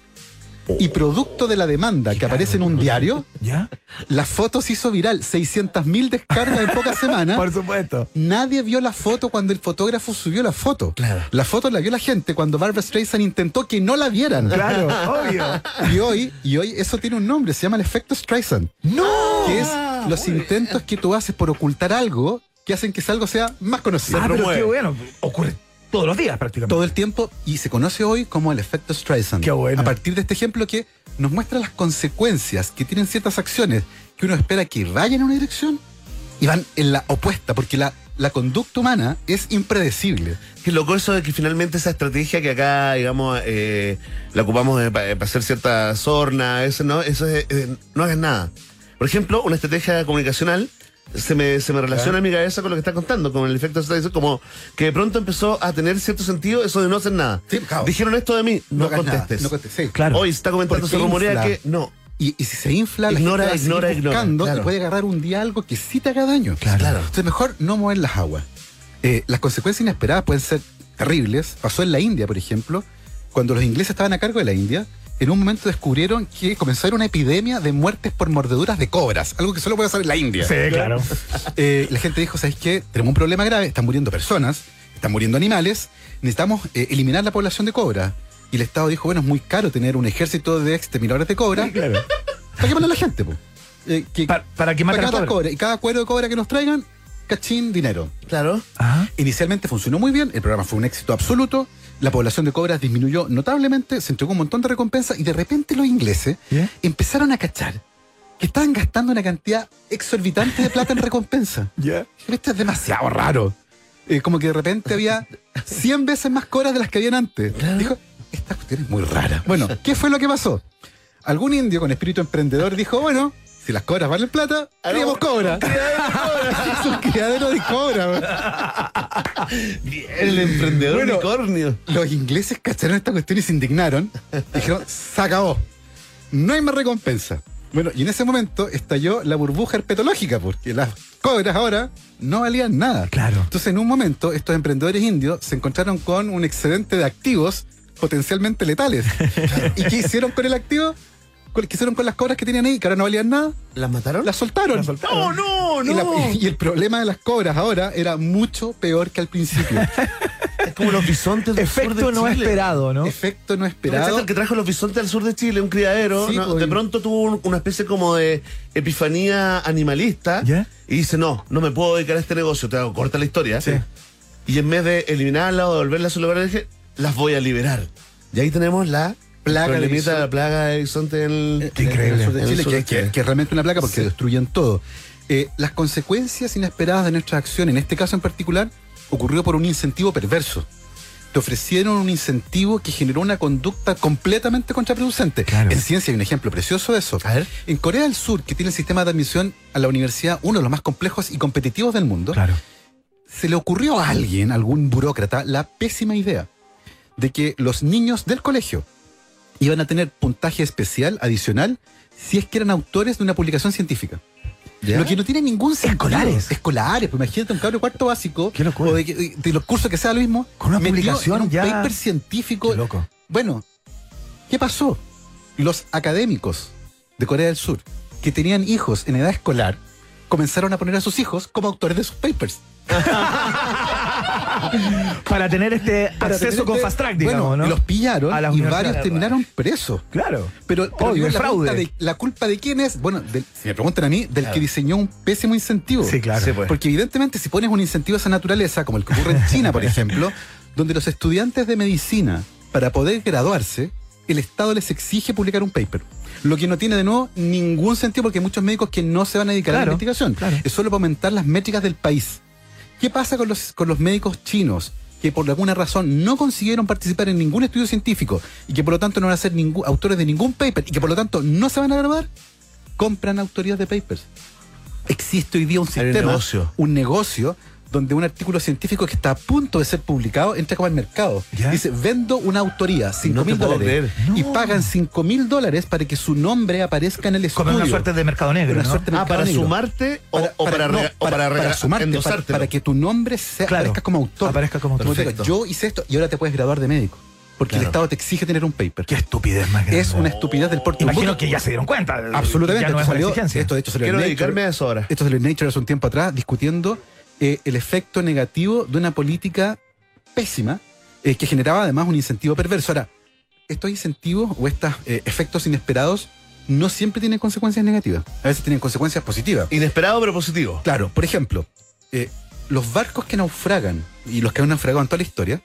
Y producto de la demanda que aparece en un diario, ¿Ya? la foto se hizo viral, 600.000 descargas en pocas semanas. <laughs> Por supuesto. Nadie vio la foto cuando el fotógrafo subió la foto. Claro. La foto la vio la gente cuando Barbara Streisand intentó que no la vieran. Claro, <laughs> obvio. Y hoy, y hoy eso tiene un nombre, se llama el efecto Streisand. ¡No! Que es los intentos que tú haces por ocultar algo que hacen que ese algo sea más conocido. Ah, pero qué bueno. Ocurre todos los días prácticamente. Todo el tiempo y se conoce hoy como el efecto Streisand. Qué bueno. A partir de este ejemplo que nos muestra las consecuencias que tienen ciertas acciones que uno espera que vayan en una dirección y van en la opuesta, porque la, la conducta humana es impredecible. Qué loco eso de que finalmente esa estrategia que acá, digamos, eh, la ocupamos para hacer cierta sorna, eso no, eso es, eh, no hagas nada. Por ejemplo, una estrategia comunicacional se me, se me relaciona en mi cabeza con lo que está contando, con el efecto Streisand, como que de pronto empezó a tener cierto sentido eso de no hacer nada. Sí, claro. Dijeron esto de mí, no, nada, contestes. no contestes. Sí. Claro. Hoy se está comentando, se rumorea que no. Y, y si se infla, la Ignora, gente ignora, ignora, buscando claro. y puede agarrar un día algo que sí te haga daño. Claro. Entonces mejor no mover las aguas. Eh, las consecuencias inesperadas pueden ser terribles. Pasó en la India, por ejemplo, cuando los ingleses estaban a cargo de la India. En un momento descubrieron que comenzó a haber una epidemia de muertes por mordeduras de cobras, algo que solo puede en la India. Sí, claro. <laughs> Eh, la gente dijo, ¿sabes qué? Tenemos un problema grave, están muriendo personas, están muriendo animales, necesitamos eh, eliminar la población de cobras. Y el Estado dijo, bueno, es muy caro tener un ejército de exterminadores de cobras. Claro. ¿Para qué poner a la gente, po? Eh, que- Pa- para que maten para cobra. cobra. Y cada cuero de cobra que nos traigan, cachín, dinero. Claro. Ajá. Inicialmente funcionó muy bien, el programa fue un éxito absoluto, la población de cobras disminuyó notablemente, se entregó un montón de recompensas y de repente los ingleses empezaron a cachar que estaban gastando una cantidad exorbitante de plata en recompensa. <laughs> ¿Ya? Esto es demasiado raro. Eh, como que de repente había 100 veces más cobras de las que habían antes. Dijo, esta cuestión es muy rara. Bueno, ¿qué fue lo que pasó? Algún indio con espíritu emprendedor dijo, bueno, si las cobras valen plata, criamos cobra. <laughs> Es un criadero de cobra. El emprendedor Bueno. unicornio. Los ingleses cacharon esta cuestión y se indignaron. Dijeron, se acabó. No hay más recompensa. Bueno, y en ese momento estalló la burbuja herpetológica, porque las cobras ahora no valían nada. Claro. Entonces, en un momento, estos emprendedores indios se encontraron con un excedente de activos potencialmente letales. <laughs> ¿Y qué hicieron con el activo? ¿Qué hicieron con las cobras que tenían ahí, que ahora no valían nada? ¿Las mataron? Las soltaron. Las soltaron. ¡No, no, Y, la- no! y el problema de las cobras ahora era mucho peor que al principio. <laughs> Es como los bisontes del sur Efecto de no Chile. esperado, ¿no? Efecto no ¿No esperado. el que trajo los bisontes al sur de Chile, un criadero, Sí, ¿no? de pronto tuvo un- una especie como de epifanía animalista ¿Ya? y dice, no, no me puedo dedicar a este negocio, te hago corta la historia. Sí. Y en vez de eliminarlas o devolverlas a su lugar, dije, las voy a liberar. Y ahí tenemos la Plaga de problemita, bisonte. la plaga de bisonte en el, Qué increíble. en el sur de de Chile, que, que- que es realmente una placa porque destruyen todo. Eh, las consecuencias inesperadas de nuestra acción, en este caso en particular, ocurrió por un incentivo perverso. Te ofrecieron un incentivo que generó una conducta completamente contraproducente. Claro. En ciencia hay un ejemplo precioso de eso. A ver. En Corea del Sur, que tiene el sistema de admisión a la universidad uno de los más complejos y competitivos del mundo, Claro. se le ocurrió a alguien, algún burócrata, la pésima idea de que los niños del colegio iban a tener puntaje especial adicional si es que eran autores de una publicación científica. Lo que no tiene ningún sentido. Escolares. Escolares, pues imagínate un cabro cuarto básico. Qué locura. O de, que- de los cursos que sea lo mismo. Con una publicación en un ya- paper científico. Qué loco. Bueno, ¿qué pasó? Los académicos de Corea del Sur que tenían hijos en edad escolar comenzaron a poner a sus hijos como autores de sus papers. <laughs> Para tener este Para acceso tener con este- fast track, digamos, bueno, ¿no? los pillaron A y varios terminaron presos. Claro. Pero, pero Obvio, el la, fraude. Culpa de, ¿la culpa de quién es? Bueno, del- si me preguntan a mí, del que diseñó un pésimo incentivo. Sí, claro. Sí, pues. Porque evidentemente si pones un incentivo a esa naturaleza, como el que ocurre en <laughs> China, por ejemplo, donde los estudiantes de medicina, para poder graduarse, el Estado les exige publicar un paper. Lo que no tiene de nuevo ningún sentido porque hay muchos médicos que no se van a dedicar a la investigación. claro. Es solo para aumentar las métricas del país. ¿Qué pasa con los, con los médicos chinos? que por alguna razón no consiguieron participar en ningún estudio científico y que por lo tanto no van a ser ningún, autores de ningún paper y que por lo tanto no se van a graduar, compran autorías de papers. Existe hoy día un sistema, negocio. un negocio donde un artículo científico que está a punto de ser publicado entra como al mercado. ¿Ya? Dice, vendo una autoría, 5 No te mil dólares. Y pagan 5 mil dólares para que su nombre aparezca en el estudio. Como una suerte de mercado negro, Una ¿no? suerte de Ah, para negro. sumarte o o para, o para, rega- sumarte, para, para que tu nombre sea, Claro, aparezca como autor. aparezca como autor. Perfecto. yo hice esto y ahora te puedes graduar de médico. Porque el. Estado te exige tener un paper. Qué estupidez más grande. Es una estupidez del porte. Imagino que ya se dieron cuenta. Absolutamente. Ya no esto, es salió, exigencia. esto de hecho salió Quiero en Nature. dedicarme a eso ahora. Esto salió en Nature hace un tiempo atrás discutiendo eh, el efecto negativo de una política pésima eh, que generaba además un incentivo perverso. Ahora, estos incentivos o estos eh, efectos inesperados no siempre tienen consecuencias negativas. A veces tienen consecuencias positivas. Inesperado pero positivo. Claro, por ejemplo, los barcos que naufragan y los que han naufragado en toda la historia,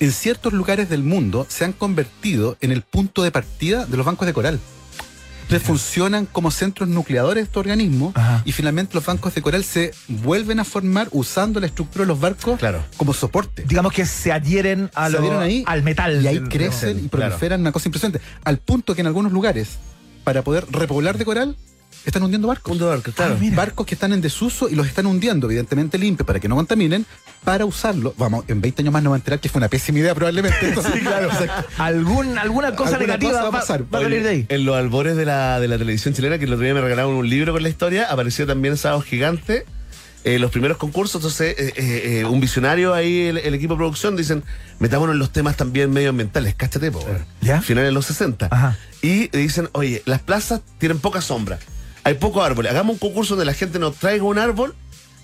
en ciertos lugares del mundo se han convertido en el punto de partida de los bancos de coral. Entonces funcionan como centros nucleadores de estos organismos Ajá. y finalmente los bancos de coral se vuelven a formar usando la estructura de los barcos Claro. como soporte. Digamos que se adhieren, a Se lo- adhieren ahí al metal. Y ahí crecen y claro. proliferan una cosa impresionante. Al punto que en algunos lugares, para poder repoblar de coral, están hundiendo barcos. Claro. Ah, barcos que están en desuso y los están hundiendo, evidentemente limpios, para que no contaminen, para usarlo. Vamos, en 20 años más nos va a enterar que fue una pésima idea probablemente. <laughs> Entonces, claro, o sea, Algún, alguna cosa Alguna negativa cosa va va, a pasar. va a salir de ahí. En los albores de la, de la televisión chilena, que el otro día me regalaron un libro con la historia, apareció también Sábado Gigante. eh, los primeros concursos, entonces eh, eh, eh, un visionario ahí, el, el equipo de producción, dicen, metámonos en los temas también medioambientales, cáchate, po. ¿Ya? Finales de los 60. Ajá. Y dicen, oye, las plazas tienen poca sombra, hay pocos árboles, hagamos un concurso donde la gente nos traiga un árbol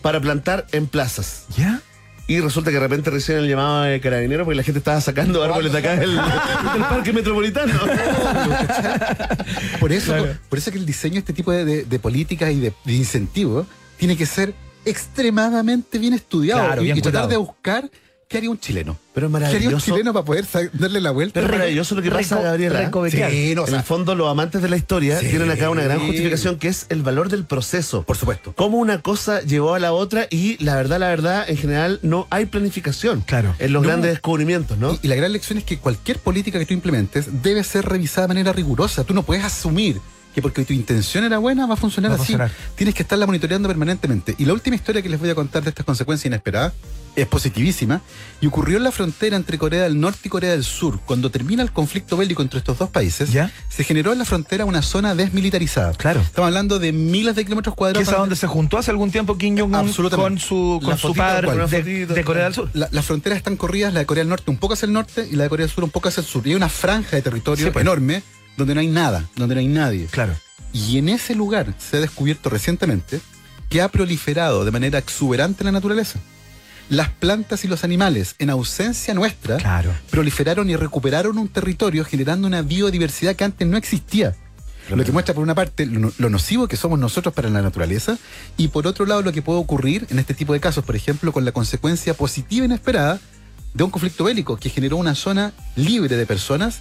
para plantar en plazas. ¿Ya? Y resulta que de repente recién el llamado de carabinero porque la gente estaba sacando árboles de acá del, del parque metropolitano. <laughs> por eso, por eso que el diseño de este tipo de, de- de políticas y de, de incentivos tiene que ser extremadamente bien estudiado Claro, y, bien y tratar de buscar ¿qué haría un chileno? Pero es ¿Qué haría un maravilloso. chileno para poder darle la vuelta? Pero es maravilloso lo que pasa, reco- Gabriela. Sí, no, o en el fondo, los amantes de la historia Sí. tienen acá una gran justificación que es el valor del proceso. por supuesto. Cómo una cosa llevó a la otra y la verdad, la verdad, en general no hay planificación Claro. en los No. grandes descubrimientos, ¿no? Y, y la gran lección es que cualquier política que tú implementes debe ser revisada de manera rigurosa. Tú no puedes asumir que porque tu intención era buena va a funcionar Va a así. funcionar. Tienes que estarla monitoreando permanentemente. Y la última historia que les voy a contar de estas consecuencias inesperadas es positivísima y ocurrió en la frontera entre Corea del Norte y Corea del Sur. Cuando termina el conflicto bélico entre estos dos países, ¿Ya? se generó en la frontera una zona desmilitarizada. Claro. Estamos hablando de miles de kilómetros Que cuadrados. es a donde se juntó hace algún tiempo Kim Jong-un con su, con su ¿cuál? de, de Corea del Sur. La- las fronteras están corridas, la de Corea del Norte un poco hacia el norte y la de Corea del Sur un poco hacia el sur. Y hay una franja de territorio Sí, pues. enorme donde no hay nada, donde no hay nadie. Claro. Y en ese lugar se ha descubierto recientemente que ha proliferado de manera exuberante la naturaleza. Las plantas y los animales, en ausencia nuestra, Claro. proliferaron y recuperaron un territorio generando una biodiversidad que antes no existía. Lo que muestra por una parte lo, lo nocivo que somos nosotros para la naturaleza y por otro lado lo que puede ocurrir en este tipo de casos, por ejemplo, con la consecuencia positiva inesperada de un conflicto bélico que generó una zona libre de personas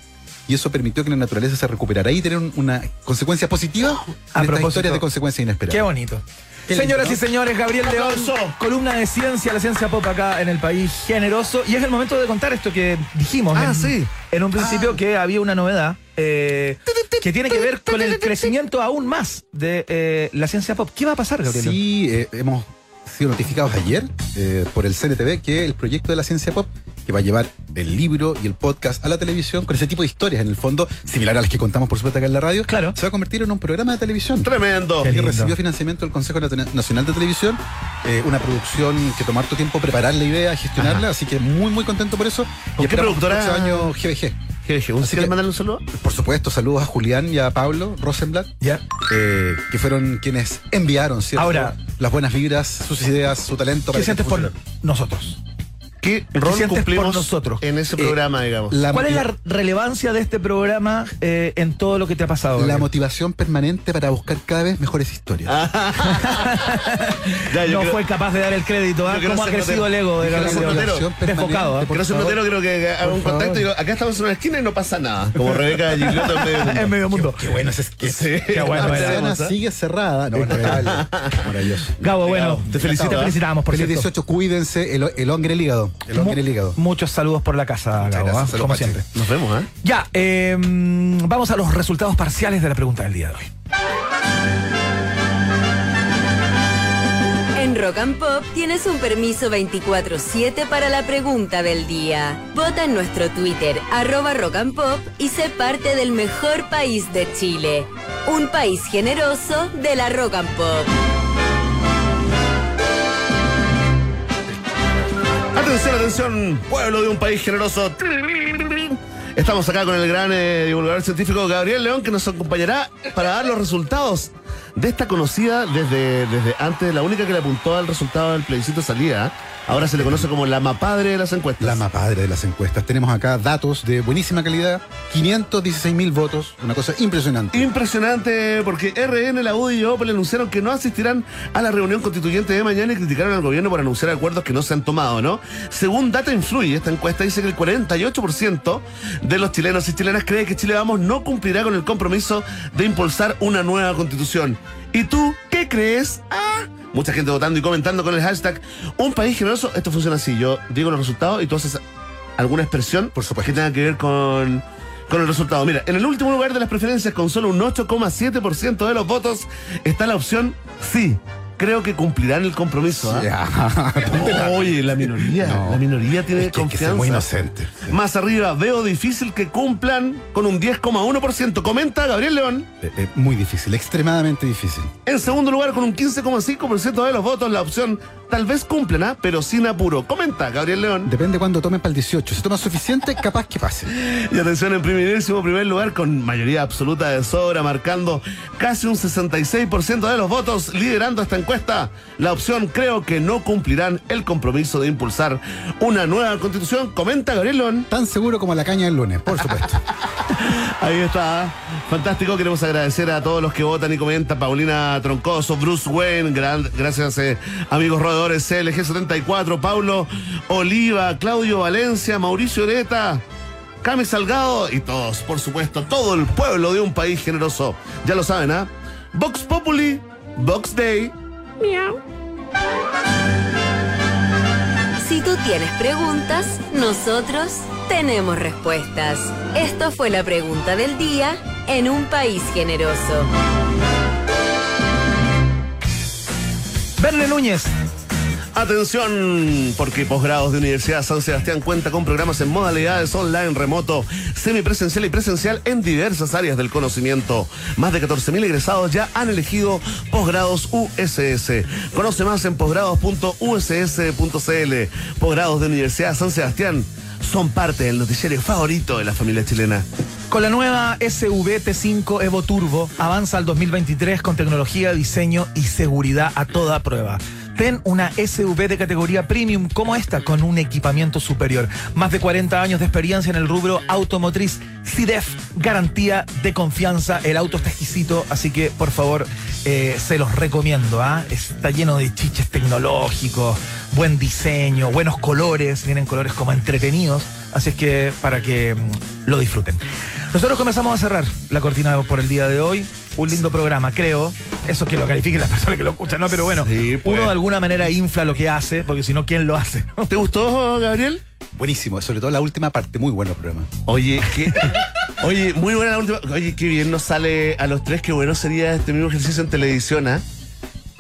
y eso permitió que la naturaleza se recuperara y tener un- una consecuencia positiva A en historias de consecuencias inesperadas. Qué bonito. Qué lindo, Señoras ¿no? y señores, Gabriel León, columna de ciencia, la ciencia pop acá en el país generoso. Y es el momento de contar esto que dijimos Ah, en, sí. en un principio que había una novedad eh, que tiene que ver con el crecimiento aún más de eh, la ciencia pop. ¿Qué va a pasar, Gabriel? Sí, eh, hemos sido notificados ayer eh, por el CNTV que el proyecto de la ciencia pop, que va a llevar el libro y el podcast a la televisión, con ese tipo de historias en el fondo, similar a las que contamos por supuesto acá en la radio, Claro. se va a convertir en un programa de televisión. Tremendo. Lindo. recibió financiamiento del Consejo Nacional de Televisión, eh, una producción que tomó harto tiempo preparar la idea, gestionarla, así que muy muy contento por eso. ¿Con qué productora? año GBG. ¿Un Así ¿Quieres que- mandarle un saludo? Por supuesto, saludos a Julián y a Pablo Rosenblatt, Ya. eh, que fueron quienes enviaron, ¿cierto? Ahora- las buenas vibras, sus ideas, su talento. ¿Qué para que sientes por nosotros? ¿Qué ¿Qué rol cumplimos nosotros? en ese Eh, programa, digamos? La ¿Cuál es la relevancia de este programa eh, en todo lo que te ha pasado? La motivación permanente para buscar cada vez mejores historias. Ya, yo no creo- fue capaz de dar el crédito. ¿ah? ¿Cómo ha crecido el ego de. Motivación Desfocado, ¿ah? permanente, por notero, creo que haga un contacto y digo, acá estamos en una esquina y no pasa nada. Como Rebeca Gigliotti en medio mundo. En medio mundo. Qué bueno es que Sí. Qué bueno la ¿eh? sigue cerrada. No. Maravilloso. Gabo, bueno, Te felicito, Te ¿ah? felicitamos, por Feliz cierto. 18, cuídense, el, el hombre en el hígado. El hombre en el hígado. Muchos saludos por la casa, Gabo, gracias. ¿ah? Saludos, como siempre. Nos vemos, ¿eh? Ya, eh, vamos a los resultados parciales de la pregunta del día de hoy. En Rock and Pop tienes un permiso 24-7 para la pregunta del día. Vota en nuestro Twitter, arroba Rock and Pop, y sé parte del mejor país de Chile. Un país generoso de la Rock and Pop. Atención, atención, pueblo de un país generoso. Estamos acá con el gran eh, divulgador científico Gabriel León que nos acompañará para dar los resultados de esta conocida desde, desde antes, la única que le apuntó al resultado del plebiscito salida. Ahora se le conoce como la mapadre de las encuestas. La más padre de las encuestas. Tenemos acá datos de buenísima calidad. 516 mil votos. Una cosa impresionante. Impresionante porque RN, la UDI y Opel anunciaron que no asistirán a la reunión constituyente de mañana y criticaron al gobierno por anunciar acuerdos que no se han tomado, ¿no? Según Data Influye, esta encuesta dice que el 48% de los chilenos y chilenas cree que Chile Vamos no cumplirá con el compromiso de impulsar una nueva constitución. ¿Y tú qué crees? Ah, mucha gente votando y comentando con el hashtag Un país generoso. Esto funciona así. Yo digo los resultados y tú haces alguna expresión Por supuesto. que tenga que ver con, con el resultado. Mira, en el último lugar de las preferencias, con solo un 8,7% de los votos, está la opción sí. Creo que cumplirán el compromiso. ¿ah? Ya. ¿Dónde la- Oye, la minoría, No. la minoría tiene Es que confianza. muy inocente. Sí. Más arriba, veo difícil que cumplan con un 10,1%. Comenta Gabriel León. Eh, eh, muy difícil, extremadamente difícil. En segundo lugar, con un 15,5% de los votos, la opción tal vez cumplan, ¿ah? pero sin apuro. Comenta Gabriel León. Depende cuándo tomen para el 18. Si toma suficiente, capaz que pase. Y atención, en primerísimo primer lugar, con mayoría absoluta de sobra, marcando casi un 66% de los votos, liderando esta encuesta, la opción creo que no cumplirán el compromiso de impulsar una nueva constitución. Comenta Gabriel León. Tan seguro como la caña del lunes, por supuesto. <laughs> Ahí está. Fantástico. Queremos agradecer a todos los que votan y comentan. Paulina Troncoso, Bruce Wayne, gran- gracias eh, amigos roedores CLG74, Paulo Oliva, Claudio Valencia, Mauricio Oreta. Cami Salgado y todos, por supuesto, todo el pueblo de un país generoso. Ya lo saben, ¿ah? Vox Populi, Vox Day. Si tú tienes preguntas, nosotros tenemos respuestas. Esto fue la pregunta del día en un país generoso. Verne Núñez. Atención, porque posgrados de Universidad San Sebastián cuenta con programas en modalidades online, remoto, semipresencial y presencial en diversas áreas del conocimiento. Más de 14.000 egresados ya han elegido posgrados USS. Conoce más en posgrados.uss.cl. Posgrados de Universidad San Sebastián son parte del noticiario favorito de la familia chilena. Con la nueva SVT5 Evo Turbo, avanza al 2023 con tecnología, diseño y seguridad a toda prueba. Ten una SUV de categoría premium como esta con un equipamiento superior. Más de 40 años de experiencia en el rubro automotriz. CIDEF, garantía de confianza. El auto está exquisito, así que por favor eh, se los recomiendo. ¿ah? Está lleno de chiches tecnológicos, buen diseño, buenos colores. Vienen colores como entretenidos. Así es que para que mm, lo disfruten. Nosotros comenzamos a cerrar la cortina por el día de hoy. Un lindo programa, creo. Eso que lo califiquen las personas que lo escuchan, ¿no? Pero bueno, pues. uno de alguna manera infla lo que hace, porque si no, ¿quién lo hace? no? ¿Te gustó, Gabriel? Buenísimo, sobre todo la última parte, muy bueno el programa. Oye, qué. <laughs> Oye, muy buena la última. Oye, qué bien nos sale a los tres. Qué bueno sería este mismo ejercicio en televisión, ¿ah?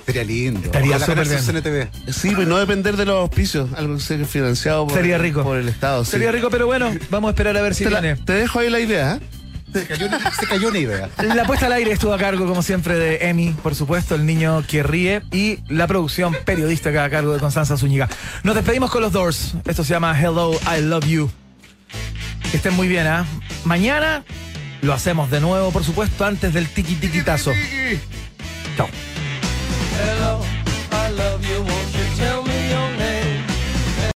Sería lindo. Estaría súper bien. CNTV. Sí, pues no depender de los auspicios, algo que sea financiado por, Sería rico. por el Estado. sí. Sería rico, pero bueno, vamos a esperar a ver si Te, la- viene. te dejo ahí la idea. ¿eh? Se cayó, una- se cayó una idea. La puesta al aire estuvo a cargo, como siempre, de Emi, por supuesto, el niño que ríe, y la producción periodística a cargo de Constanza Zúñiga. Nos despedimos con los Doors. Esto se llama Hello, I Love You. Que estén muy bien, ¿ah? Mañana lo hacemos de nuevo, por supuesto, antes del tiki tiquitazo. Chao.